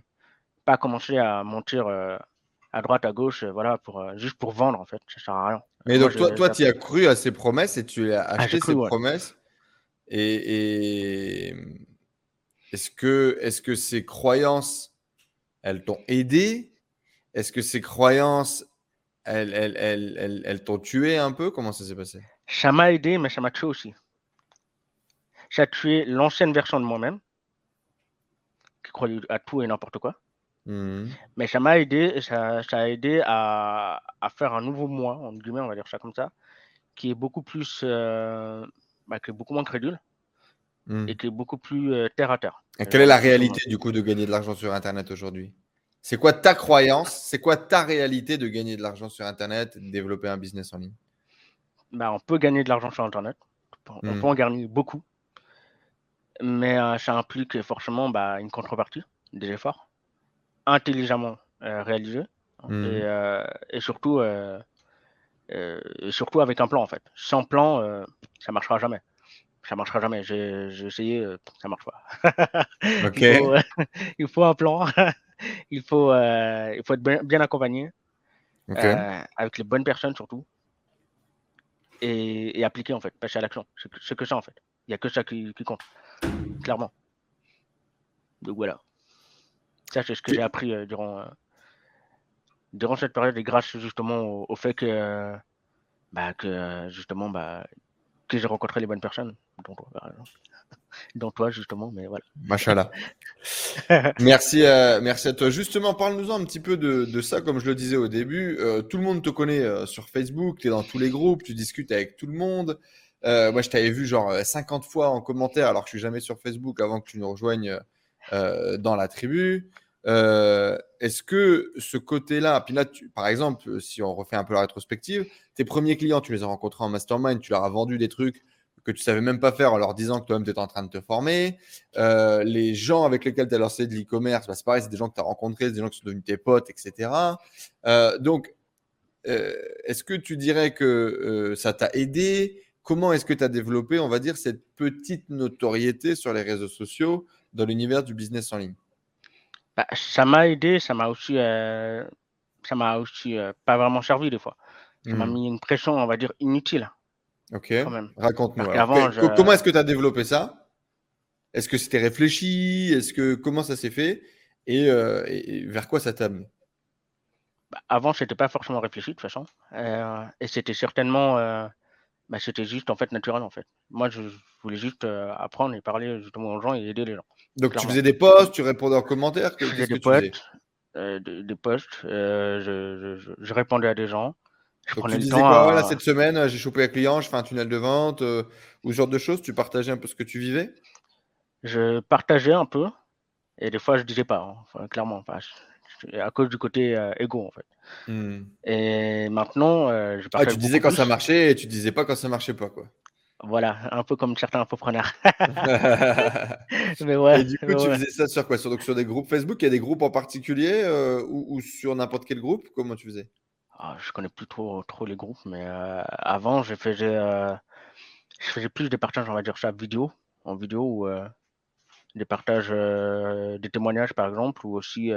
pas commencer à mentir à droite, à gauche, voilà, pour, juste pour vendre, en fait. Ça sert à rien. Mais donc, toi, toi tu as cru à ces promesses et tu as ah, acheté ces promesses. Et, est-ce que, est -ce que ces croyances, elles t'ont aidé? Est-ce que ces croyances, elles, elles, elles, elles, t'ont tué un peu? Comment ça s'est passé? Ça m'a aidé, mais ça m'a tué aussi. Ça a tué l'ancienne version de moi-même, qui croyait à tout et n'importe quoi. Mmh. Mais ça m'a aidé, ça, ça, a aidé à, à, faire un nouveau moi, en guillemets, on va dire ça comme ça, qui est beaucoup plus, euh, bah, qui est beaucoup moins crédule mmh. et qui est beaucoup plus euh, terre à terre. Et quelle est la réalité du coup de gagner de l'argent sur Internet aujourd'hui? C'est quoi ta croyance? C'est quoi ta réalité de gagner de l'argent sur Internet et de développer un business en ligne? Bah, On peut gagner de l'argent sur Internet. On peut hmm. en gagner beaucoup. Mais euh, ça implique forcément bah, une contrepartie, des efforts intelligemment euh, réalisés hmm. euh, et, surtout, surtout avec un plan en fait. Sans plan, ça ne marchera jamais ça marchera jamais. J'ai essayé, ça marche pas. Il, faut, il, faut, un plan. il, faut, il faut être bien, accompagné, avec les bonnes personnes surtout, et, appliquer en fait, passer à l'action. C'est que ça en fait. Il n'y a que ça qui, compte, clairement. Donc voilà. Ça, c'est ce que j'ai appris euh, durant, durant cette période et grâce justement au, fait que, bah, que justement, bah, que j'ai rencontré les bonnes personnes, dont toi, dont toi justement, mais voilà. Machallah. merci, euh, merci à toi. Justement, parle-nous un petit peu de, ça, comme je le disais au début. Euh, tout le monde te connaît euh, sur Facebook, tu es dans tous les groupes, tu discutes avec tout le monde. Moi, je t'avais vu genre 50 fois en commentaire, alors que je suis jamais sur Facebook avant que tu nous rejoignes dans la tribu. Est-ce que ce côté-là, puis là, par exemple, si on refait un peu la rétrospective, tes premiers clients, tu les as rencontrés en mastermind, tu leur as vendu des trucs que tu savais même pas faire en leur disant que toi-même tu étais en train de te former. Euh, les gens avec lesquels tu as lancé de l'e-commerce, bah, c'est pareil, c'est des gens que tu as rencontrés, c'est des gens qui sont devenus tes potes, etc. Euh, donc, euh, est-ce que tu dirais que ça t'a aidé Comment est-ce que tu as développé, on va dire, cette petite notoriété sur les réseaux sociaux dans l'univers du business en ligne? Bah, Ça m'a aidé, ça m'a aussi, ça m'a aussi pas vraiment servi des fois. Ça m'a mmh. mis une pression, on va dire, inutile. Ok. Raconte-nous. Comment est-ce que tu as développé ça? Est-ce que c'était réfléchi? Est-ce que comment ça s'est fait? Euh, et, vers quoi ça t'a amené? Bah, Avant, c'était pas forcément réfléchi de toute façon, euh, et c'était certainement, euh, bah, c'était juste en fait naturel en fait. Moi, je, voulais juste apprendre et parler justement aux gens et aider les gens. Donc tu faisais des posts, tu répondais en commentaire? Je faisais des, posts, des, posts, je, répondais à des gens. Donc tu disais quoi? cette semaine, j'ai chopé un client, je fais un tunnel de vente euh, ou ce genre de choses. Tu partageais un peu ce que tu vivais? Je partageais un peu et des fois je disais pas, hein, clairement, à cause du côté euh, égo en fait. Hmm. Et maintenant, euh, je ah, tu disais quand ça marchait et tu disais pas quand ça marchait pas quoi. Voilà, un peu comme certains infopreneurs. mais ouais, et du coup, tu faisais ça sur quoi? Sur, donc, sur des groupes Facebook? Il y a des groupes en particulier ou, ou, sur n'importe quel groupe? Comment tu faisais? Ah, je connais plus trop, trop les groupes, mais euh, avant, je faisais, euh, je faisais plus des partages, on va dire ça, vidéo, en vidéo, ou euh, des partages, des témoignages, par exemple, ou aussi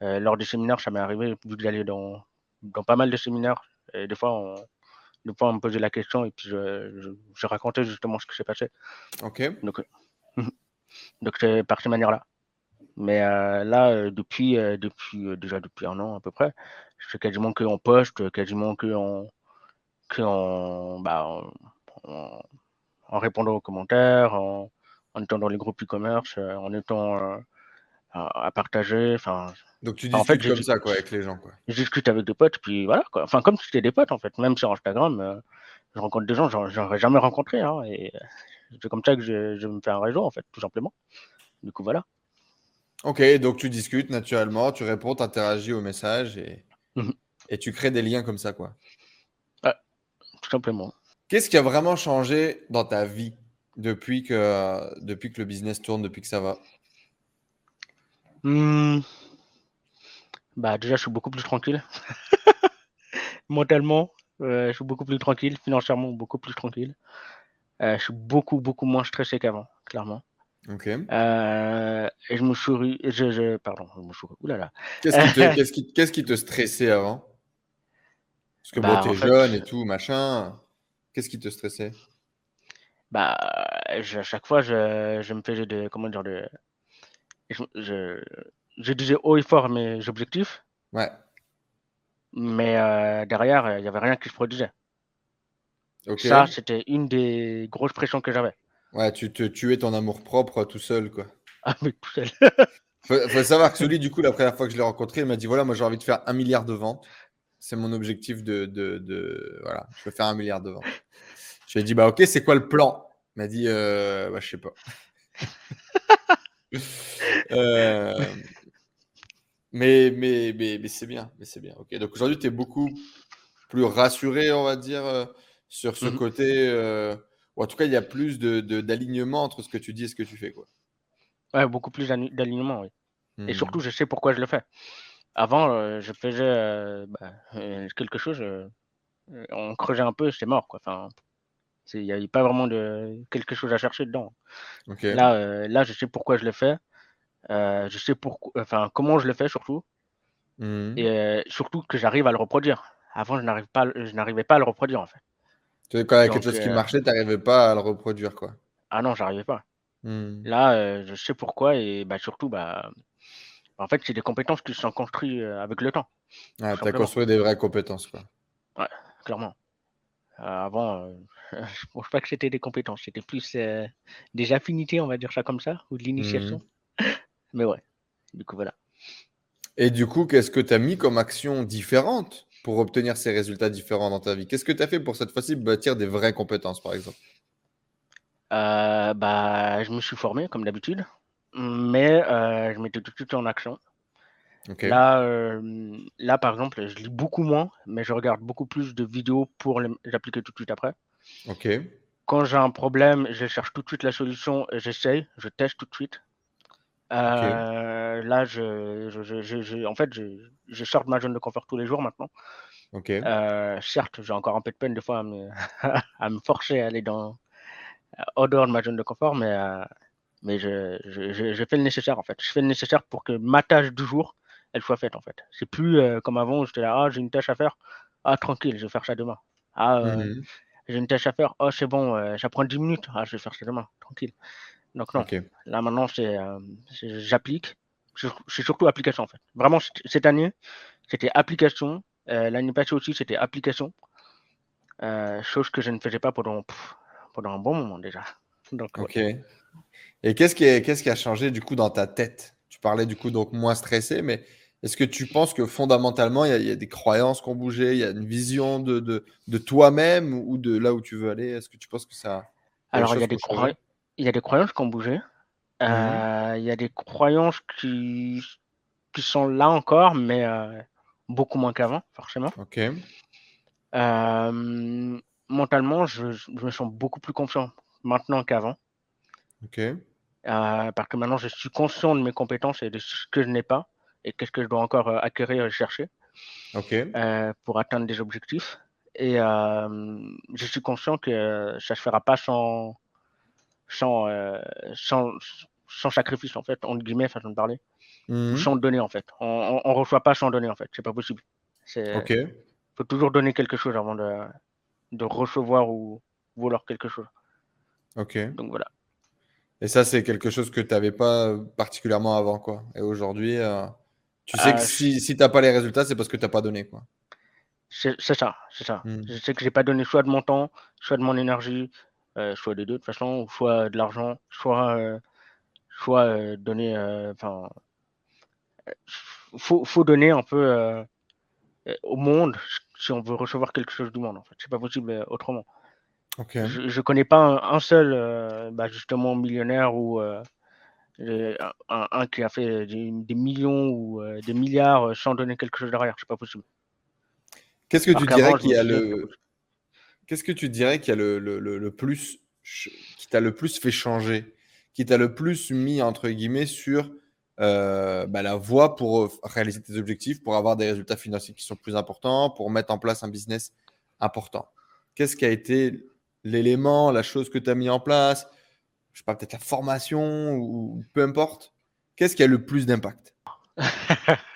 lors des séminaires, ça m'est arrivé, vu que j'allais dans, dans pas mal de séminaires, et des fois, on, des fois, on me posait la question, et puis je, je, racontais justement ce qui s'est passé. Ok. Donc, donc c'est par cette manière-là. Mais là, depuis, depuis déjà depuis un an à peu près, je fais quasiment que en poste, quasiment que en, que en, bah, en, répondant aux commentaires, en, étant dans les groupes e-commerce, en étant à, partager. Enfin, Donc tu discutes en fait, comme ça quoi, avec les gens. Quoi. Je discute avec des potes, puis voilà. Quoi. Enfin, comme si c'était des potes en fait. Même sur Instagram, euh, je rencontre des gens que j'aurais jamais rencontré. Hein, et c'est comme ça que je, me fais un réseau en fait, tout simplement. Du coup, voilà. Ok, donc tu discutes naturellement, tu réponds, tu interagis aux messages et, mmh et tu crées des liens comme ça, quoi. Ouais, tout simplement. Qu'est-ce qui a vraiment changé dans ta vie depuis que, depuis que le business tourne, depuis que ça va? Mmh. Bah, déjà, je suis beaucoup plus tranquille. Mentalement, euh, je suis beaucoup plus tranquille. Financièrement, beaucoup plus tranquille. Euh, je suis beaucoup, beaucoup moins stressé qu'avant, clairement. Ok. Euh, et je me souris. Je, je, pardon, je me. Oulala. Qu'est-ce qui, te, qu'est-ce, qui, qu'est-ce qui te stressait avant? Parce que bah, bon, t'es jeune et tout, machin. Qu'est-ce qui te stressait? Bah, à chaque fois, je, je me faisais de. Comment dire de, je, je, disais haut et fort mes objectifs. Ouais. Mais euh, derrière, il n'y avait rien qui se produisait. Ça, c'était une des grosses pressions que j'avais. Ouais, tu te tuais ton amour propre tout seul, quoi. Ah, mais tout seul. faut, faut savoir que celui, du coup, la première fois que je l'ai rencontré, il m'a dit voilà, moi j'ai envie de faire un milliard de ventes. C'est mon objectif de, de, de, Voilà, je veux faire un milliard de ventes. Je lui ai dit bah ok, c'est quoi le plan? Il m'a dit euh, bah, je sais pas. Euh, mais mais, mais, mais c'est bien, mais c'est bien. Ok, donc aujourd'hui, tu es beaucoup plus rassuré, on va dire, euh, sur ce mmh côté. Euh, ou en tout cas, il y a plus de, d'alignement entre ce que tu dis et ce que tu fais. Quoi. Ouais, beaucoup plus d'alignement, oui. Et mmh. surtout, je sais pourquoi je le fais. Avant, je faisais bah, quelque chose, on creusait un peu, c'était mort. Quoi. Enfin, il n'y avait pas vraiment de quelque chose à chercher dedans. Là, euh, là, je sais pourquoi je le fais. Euh, je sais pourquoi, enfin, comment je le fais surtout. Mmh. Et euh, surtout que j'arrive à le reproduire. Avant, je n'arrive pas, je n'arrivais pas à le reproduire en fait. Tu quand il y a quelque chose qui marchait, tu n'arrivais pas à le reproduire quoi. Ah non, j'arrivais pas. Mmh. Là, je sais pourquoi et bah, surtout, bah, en fait, c'est des compétences qui se sont construites avec le temps. Ah, tu as construit des vraies compétences quoi. Ouais, clairement. Avant, je pense pas que c'était des compétences, c'était plus euh, des affinités, on va dire ça comme ça, ou de l'initiation. Mmh. Mais ouais, du coup, voilà. Et du coup, qu'est-ce que tu as mis comme action différente pour obtenir ces résultats différents dans ta vie? Qu'est-ce que tu as fait pour cette fois-ci bâtir des vraies compétences, par exemple? Euh, bah, Je me suis formé, comme d'habitude, mais euh, je mettais tout de suite en action. Là, euh, là, par exemple, je lis beaucoup moins, mais je regarde beaucoup plus de vidéos pour les appliquer tout de suite après. Ok. Quand j'ai un problème, je cherche tout de suite la solution, j'essaye, je teste tout de suite. Euh, là, je, je, je, en fait, je, sors de ma zone de confort tous les jours maintenant. Ok. Euh, certes, j'ai encore un peu de peine des fois à me, à me forcer à aller dans, au dehors de ma zone de confort, mais, mais je, je, fais le nécessaire en fait. Je fais le nécessaire pour que ma tâche du jour, elle soit faite en fait. C'est plus euh, comme avant où j'étais là, ah, j'ai une tâche à faire, ah, tranquille, je vais faire ça demain. Ah, euh, mmh j'ai une tâche à faire, oh, c'est bon, euh, ça prend 10 minutes, ah, je vais faire ça demain, tranquille. Donc, non, là maintenant, c'est, j'applique. C'est surtout application en fait. Vraiment, cette année, c'était application. L'année passée aussi, c'était application. chose que je ne faisais pas pendant, pendant un bon moment déjà. Donc, ok. Et qu'est-ce qui, qu'est-ce qui a changé du coup dans ta tête? Tu parlais du coup donc moins stressé, mais est-ce que tu penses que fondamentalement, il y, a, des croyances qui ont bougé, il y a une vision de, de, toi-même ou de là où tu veux aller? Est-ce que tu penses que ça... Alors, il y, a des il y a des croyances qui ont bougé. Mmh euh, il y a des croyances qui, qui sont là encore, mais euh, beaucoup moins qu'avant, forcément. Ok. Euh, mentalement, je, je, me sens beaucoup plus confiant maintenant qu'avant. Ok. Euh, parce que maintenant, je suis conscient de mes compétences et de ce que je n'ai pas et qu'est-ce que je dois encore euh, acquérir et chercher euh, pour atteindre des objectifs. Et je suis conscient que ça ne se fera pas sans, sans, sans, sans, sacrifice, en fait, entre guillemets, façon de parler. Mmh. Sans donner, en fait. On ne reçoit pas sans donner, en fait. C'est pas possible. Il faut toujours donner quelque chose avant de, de recevoir ou vouloir quelque chose. Ok. Donc voilà. Et ça, c'est quelque chose que tu n'avais pas particulièrement avant, quoi. Et aujourd'hui, euh, tu sais que euh, si, si tu n'as pas les résultats, c'est parce que tu n'as pas donné, quoi. C'est ça, c'est ça. Hmm. Je sais que j'ai pas donné soit de mon temps, soit de mon énergie, euh, soit des deux de toute façon, soit de l'argent, soit, soit donner, enfin, faut, faut donner un peu au monde si on veut recevoir quelque chose du monde. En fait, c'est pas possible autrement. Je, ne connais pas un, seul, bah, justement, millionnaire ou un, qui a fait des, millions ou des milliards sans donner quelque chose derrière. C'est pas possible. Qu'est-ce que a le Qu'est-ce que tu dirais qu'il y a le, le, le, plus qui t'a le plus fait changer, qui t'a le plus mis entre guillemets sur euh, bah, la voie pour euh, réaliser tes objectifs, pour avoir des résultats financiers qui sont plus importants, pour mettre en place un business important? Qu'est-ce qui a été l'élément, la chose que tu as mis en place Je sais pas, peut-être la formation ou peu importe. Qu'est-ce qui a le plus d'impact?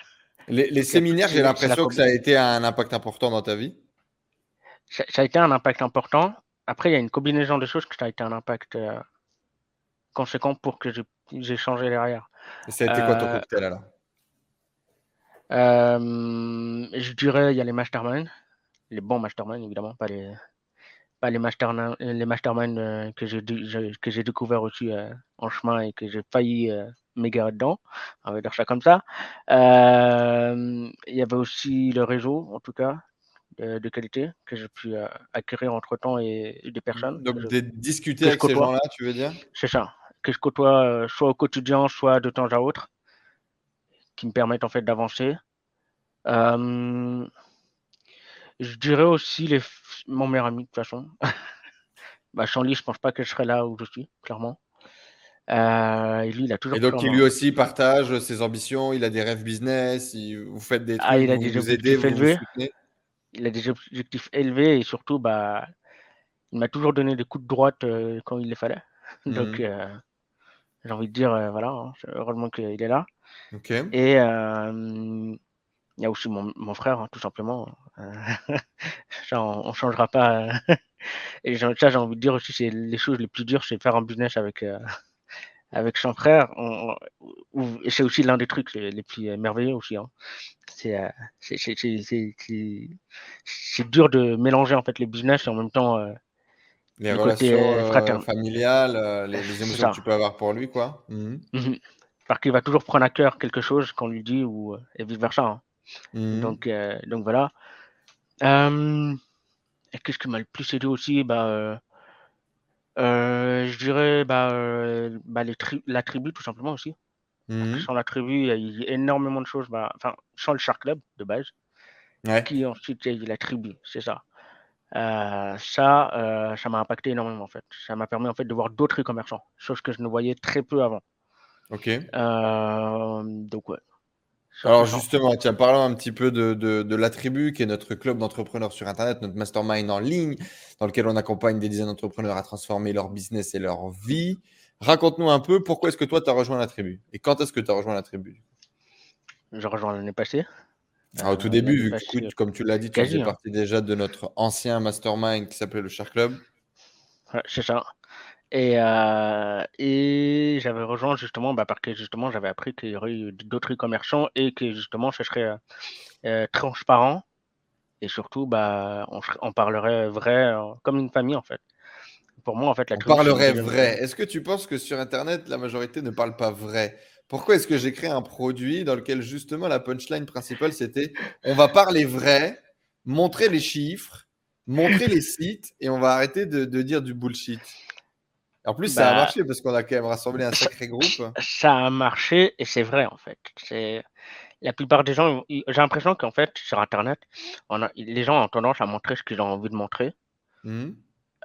Les, séminaires, j'ai l'impression que ça a été un impact important dans ta vie? Ça, a été un impact important. Après, il y a une combinaison de choses que ça a été un impact euh, conséquent pour que j'ai changé derrière. Et ça a été quoi ton euh, cocktail alors? euh, Je dirais il y a les masterminds, les bons masterminds évidemment, pas les, les, masterminds, les masterminds que j'ai découvert aussi en chemin et que j'ai failli méga dedans, on va dire ça comme ça. Euh, il y avait aussi le réseau, en tout cas, de, qualité que j'ai pu euh, acquérir entre temps et, des personnes. Donc, de discuter avec ces gens-là, tu veux dire? C'est ça, que je côtoie euh, soit au quotidien, soit de temps à autre, qui me permettent en fait d'avancer. Je dirais aussi les, mon meilleur ami, de toute façon. bah, lui, je pense pas que je serais là où je suis, clairement. Euh, et lui, il a toujours. Et donc, il lui aussi partage ses ambitions. Il a des rêves business. vous faites des trucs. Ah, il a des objectifs élevés. il a des objectifs élevés et surtout, bah, il m'a toujours donné des coups de droite euh, quand il les fallait. Donc, mmh. euh, j'ai envie de dire, voilà, hein, heureusement qu'il est là. Et il y a aussi mon, mon frère, hein, tout simplement. ça, on, ne changera pas. et ça, j'ai envie de dire aussi, c'est les choses les plus dures, c'est faire un business avec avec son frère, c'est aussi l'un des trucs les, plus merveilleux aussi. Hein. Euh, c'est dur de mélanger en fait les business et en même temps euh, les relations euh, familiales, les, émotions que tu peux avoir pour lui, quoi. Mmh. Mmh Parce qu'il va toujours prendre à cœur quelque chose qu'on lui dit ou et vice versa. Hein. Mmh donc donc voilà. et qu'est-ce qui m'a le plus aidé aussi bah, euh, je dirais bah, euh, bah les la tribu tout simplement aussi. Mmh sans la tribu, il y a énormément de choses, bah, enfin sans le Shark Club de base, qui ensuite il y a la tribu, c'est ça. Euh, ça, ça m'a impacté énormément en fait. Ça m'a permis en fait de voir d'autres e-commerçants, chose que je ne voyais très peu avant. OK. donc ouais. Alors justement, tiens, parlons un petit peu de, de, la tribu, qui est notre club d'entrepreneurs sur Internet, notre mastermind en ligne, dans lequel on accompagne des dizaines d'entrepreneurs à transformer leur business et leur vie. Raconte-nous un peu pourquoi est-ce que toi, tu as rejoint la tribu et quand est-ce que tu as rejoint la tribu J'ai rejoint l'année passée. au tout début, vu que, comme tu l'as dit, tu faisais hein. partie déjà de notre ancien mastermind qui s'appelait le Char Club. c'est ça. Et, euh, et j'avais rejoint justement bah, parce que justement j'avais appris qu'il y aurait eu d'autres e-commerçants et que justement ce serait euh, euh, transparent et surtout bah, on, on parlerait vrai comme une famille en fait. Pour moi en fait la On parlerait vrai. Est-ce que tu penses que sur internet la majorité ne parle pas vrai? Pourquoi est-ce que j'ai créé un produit dans lequel justement la punchline principale c'était on va parler vrai, montrer les chiffres, montrer les sites et on va arrêter de, de dire du bullshit en plus, ça a bah, marché parce qu'on a quand même rassemblé un sacré groupe. Ça a marché et c'est vrai en fait. C'est la plupart des gens, j'ai l'impression qu'en fait sur Internet, on a... les gens ont tendance à montrer ce qu'ils ont envie de montrer. Mmh.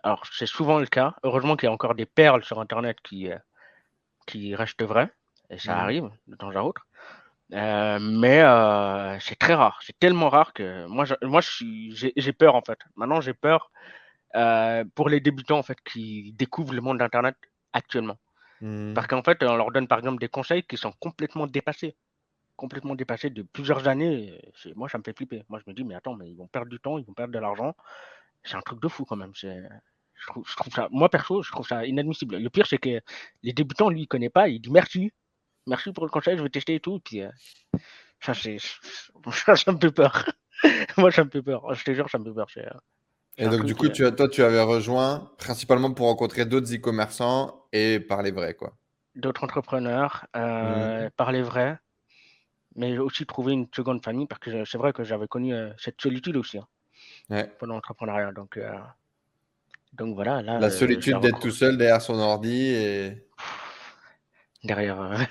Alors c'est souvent le cas. Heureusement qu'il y a encore des perles sur Internet qui euh, qui restent vraies et ça mmh. arrive de temps à autre. Euh, mais euh, c'est très rare. C'est tellement rare que moi, moi, j'ai peur en fait. Maintenant, j'ai peur euh, pour les débutants en fait qui découvrent le monde d'Internet actuellement. Mmh. Parce qu'en fait, on leur donne par exemple des conseils qui sont complètement dépassés, complètement dépassés de plusieurs années. Moi, ça me fait flipper. Moi, je me dis, mais attends, mais ils vont perdre du temps, ils vont perdre de l'argent. C'est un truc de fou quand même. Je trouve, je trouve, ça, moi perso, je trouve ça inadmissible. Le pire, c'est que les débutants, lui, il connaît pas, il dit merci, merci pour le conseil, je vais tester et tout. puis, euh, ça, c'est, ça, me fait peur. moi, ça me fait peur. Je te jure, ça me fait peur. Euh, et donc, du coup, tu as, toi, tu avais rejoint principalement pour rencontrer d'autres e-commerçants et parler vrai, quoi. D'autres entrepreneurs, euh, mmh. parler vrai. mais aussi trouver une seconde famille parce que c'est vrai que j'avais connu cette solitude aussi hein, pendant l'entrepreneuriat. Donc, donc voilà. Là, La solitude d'être tout seul derrière son ordi et. Derrière.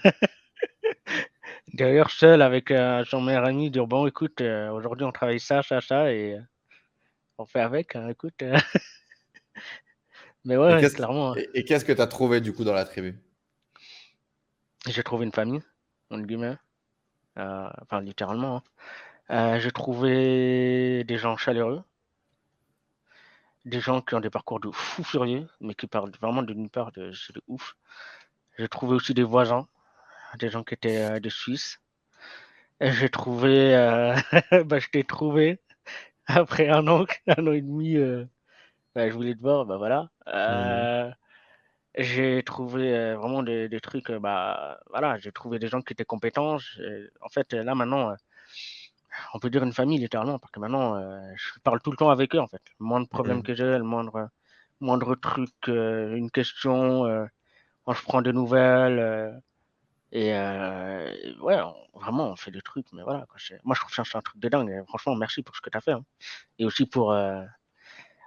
derrière seul avec son meilleur ami, dire bon, écoute, aujourd'hui on travaille ça, ça, ça, et on fait avec, hein, écoute. Mais ouais, clairement. Hein. Et, qu'est-ce que tu as trouvé du coup dans la tribu? J'ai trouvé une famille, entre guillemets. Euh, enfin, littéralement. Hein. Euh, j'ai trouvé des gens chaleureux, des gens qui ont des parcours de fou furieux, mais qui parlent vraiment d'une part de, de ouf. J'ai trouvé aussi des voisins, des gens qui étaient euh, des Suisses. J'ai trouvé, bah, je t'ai trouvé après un an, un an et demi bah, je voulais te voir, bah voilà. Mmh euh, j'ai trouvé euh, vraiment des, des trucs, euh, bah voilà, j'ai trouvé des gens qui étaient compétents. En fait, là maintenant, on peut dire une famille littéralement, parce que maintenant, je parle tout le temps avec eux en fait. Le moindre problème mmh. que j'ai, le moindre, moindre truc, une question, quand je prends des nouvelles. Et ouais, vraiment, on fait des trucs, mais voilà. Moi, je trouve ça c'est un truc de dingue. franchement, merci pour ce que tu as fait. Hein. Et aussi pour,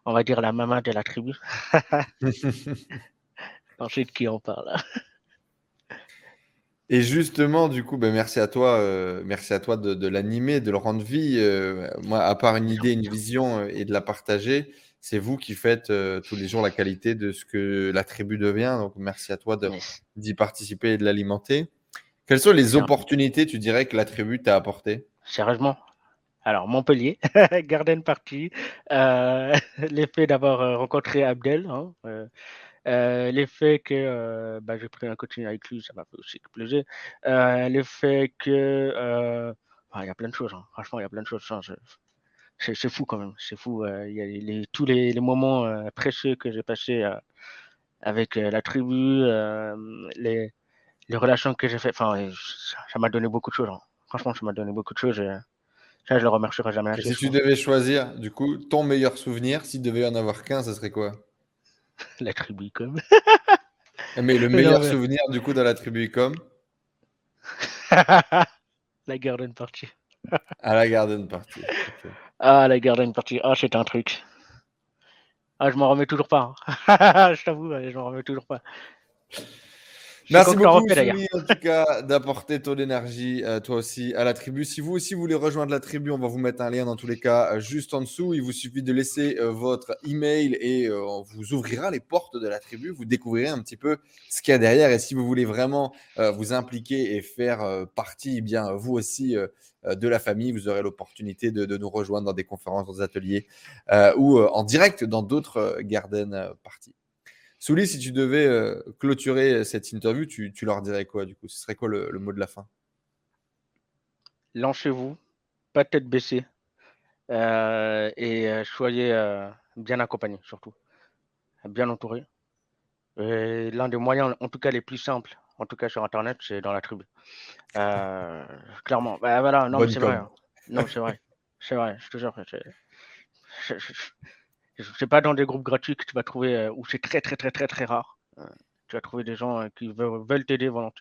on va dire la maman de la tribu. Ensuite, qui en parle Et justement, du coup, ben, merci à toi, euh, merci à toi de, l'animer, de le rendre vie. Moi, à part une idée, une vision et de la partager, c'est vous qui faites tous les jours la qualité de ce que la tribu devient. Donc, merci à toi d'y participer et de l'alimenter. Quelles sont les opportunités, tu dirais, que la tribu t'a apportées? Sérieusement, alors, Montpellier, Garden Party, euh, l'effet d'avoir euh, rencontré Abdel, hein, euh, l'effet que bah, j'ai pris un coaching avec lui, ça m'a fait aussi plaisir. l'effet que. il y a plein de choses, hein. franchement, il y a plein de choses. Hein, c'est fou quand même, c'est fou. Il y a les, tous les, les moments précieux que j'ai passés avec la tribu, les, les relations que j'ai faites, enfin, ça m'a donné beaucoup de choses. Franchement, ça m'a donné beaucoup de choses. Ça, je le remercierai jamais. si tu devais choisir, du coup, ton meilleur souvenir, s'il devait y en avoir qu'un, ce serait quoi? La tribu comme. Ah, mais le meilleur souvenir, du coup, dans la tribu comme La Garden Party. À la Garden Party. Ah, la Garden Party. Ah, c'est un truc. Ah, je m'en remets toujours pas. Hein. je t'avoue, je m'en remets toujours pas. Merci beaucoup, Soumi, en tout cas, d'apporter ton énergie, euh, toi aussi, à la tribu. Si vous aussi voulez rejoindre la tribu, on va vous mettre un lien dans tous les cas euh, juste en dessous. Il vous suffit de laisser euh, votre email et on vous ouvrira les portes de la tribu. Vous découvrirez un petit peu ce qu'il y a derrière. Et si vous voulez vraiment vous impliquer et faire partie, eh bien, vous aussi, de la famille, vous aurez l'opportunité de, de, nous rejoindre dans des conférences, dans des ateliers ou en direct dans d'autres garden parties. Souli, si tu devais euh, clôturer cette interview, tu, leur dirais quoi du coup? Ce serait quoi le, mot de la fin? Lancez-vous, pas tête baissée, euh, et euh, soyez bien accompagné surtout, bien entouré. L'un des moyens, en tout cas les plus simples, en tout cas sur Internet, c'est dans la tribu. clairement. Bah, voilà, non, c'est vrai. Hein. Non, c'est vrai. C'est vrai, je te jure sais pas dans des groupes gratuits que tu vas trouver euh, où c'est très très très très très rare. Euh, tu vas trouver des gens euh, qui veulent t'aider mmh.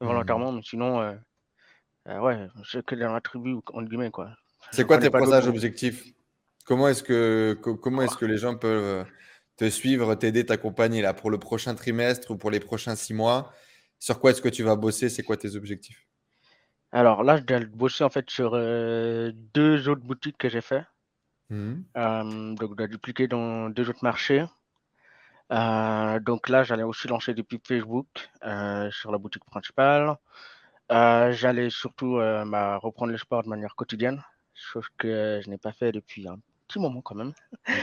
volontairement, mais sinon, ouais, c'est que dans la tribu entre guillemets quoi. C'est quoi tes prochains objectifs? Comment est-ce que comment est-ce que les gens peuvent te suivre, t'aider, t'accompagner là pour le prochain trimestre ou pour les prochains six mois? Sur quoi est-ce que tu vas bosser? C'est quoi tes objectifs? Alors là, je dois bosser en fait sur deux autres boutiques que j'ai fait. Mmh. Euh, donc, on a dupliqué dans deux autres marchés. Euh, donc là, j'allais aussi lancer des pubs Facebook euh, sur la boutique principale. j'allais surtout bah, reprendre le sport de manière quotidienne, chose que je n'ai pas fait depuis un petit moment quand même.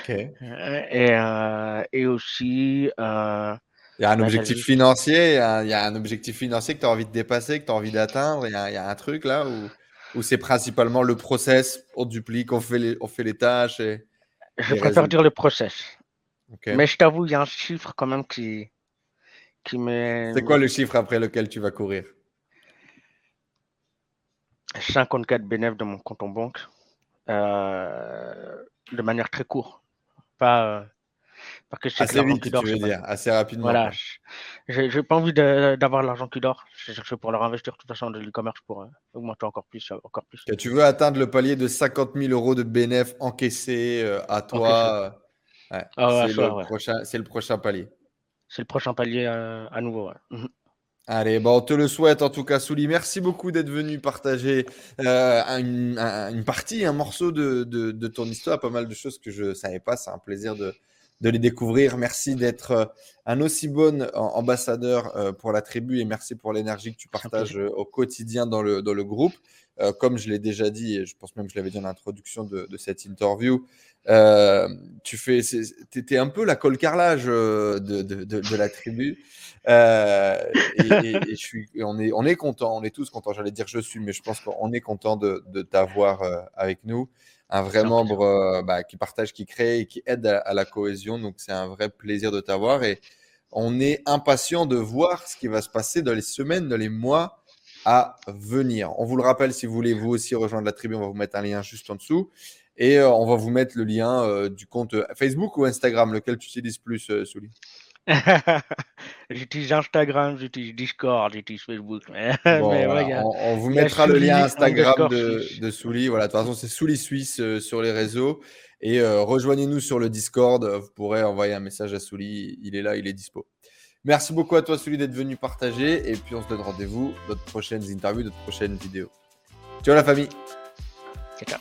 et, et, aussi. il y a un bah, objectif financier, il y a, un objectif financier que tu as envie de dépasser, que tu as envie d'atteindre. Il y, a un truc là où ou c'est principalement le process, on duplique, on fait les, on fait les tâches et, Je préfère dire le process. Mais je t'avoue, il y a un chiffre quand même qui, qui met. C'est quoi le chiffre après lequel tu vas courir? 54 bénéfices de mon compte en banque. Euh, de manière très courte. Pas, Parce que assez vite, tu veux dire, assez rapidement. Voilà, j'ai pas envie d'avoir l'argent qui dort. Je pour leur investir de toute façon de l'e-commerce pour euh, augmenter encore plus, encore plus. tu veux atteindre le palier de 50 000 euros de bénéfices encaissés euh, à toi. Ah c'est le, prochain palier. C'est le prochain palier à nouveau. Mhm. Allez, bon, on te le souhaite en tout cas, Souli. Merci beaucoup d'être venu partager euh, une, partie, un morceau de, de, ton histoire, pas mal de choses que je ne savais pas. C'est un plaisir de, de les découvrir. Merci d'être euh, un aussi bon ambassadeur euh, pour la tribu et merci pour l'énergie que tu partages au quotidien dans le, dans le groupe. comme je l'ai déjà dit, et je pense même que je l'avais dit en introduction de, de cette interview, euh, tu fais, étais un peu la colle carrelage de, de, de, la tribu. Euh, et, je suis, on est, on est content, on est tous contents. J'allais dire je suis, mais je pense qu'on est content de, t'avoir avec nous un vrai membre euh, bah, qui partage, qui crée et qui aide à, la cohésion. Donc, c'est un vrai plaisir de t'avoir et on est impatient de voir ce qui va se passer dans les semaines, dans les mois à venir. On vous le rappelle, si vous voulez vous aussi rejoindre la tribu, on va vous mettre un lien juste en dessous. Et euh, on va vous mettre le lien euh, du compte Facebook ou Instagram, lequel tu utilises plus, Souli? j'utilise Instagram, j'utilise Discord, j'utilise Facebook. on, vous mettra le lien Instagram de, de Souli. Voilà, de toute façon, c'est Souli Suisse euh, sur les réseaux. Et euh, rejoignez-nous sur le Discord. Vous pourrez envoyer un message à Souli. Il est là, il est dispo. Merci beaucoup à toi, Souli, d'être venu partager. Et puis, on se donne rendez-vous dans de prochaines interviews, de prochaines vidéos. Ciao, la famille. Ciao.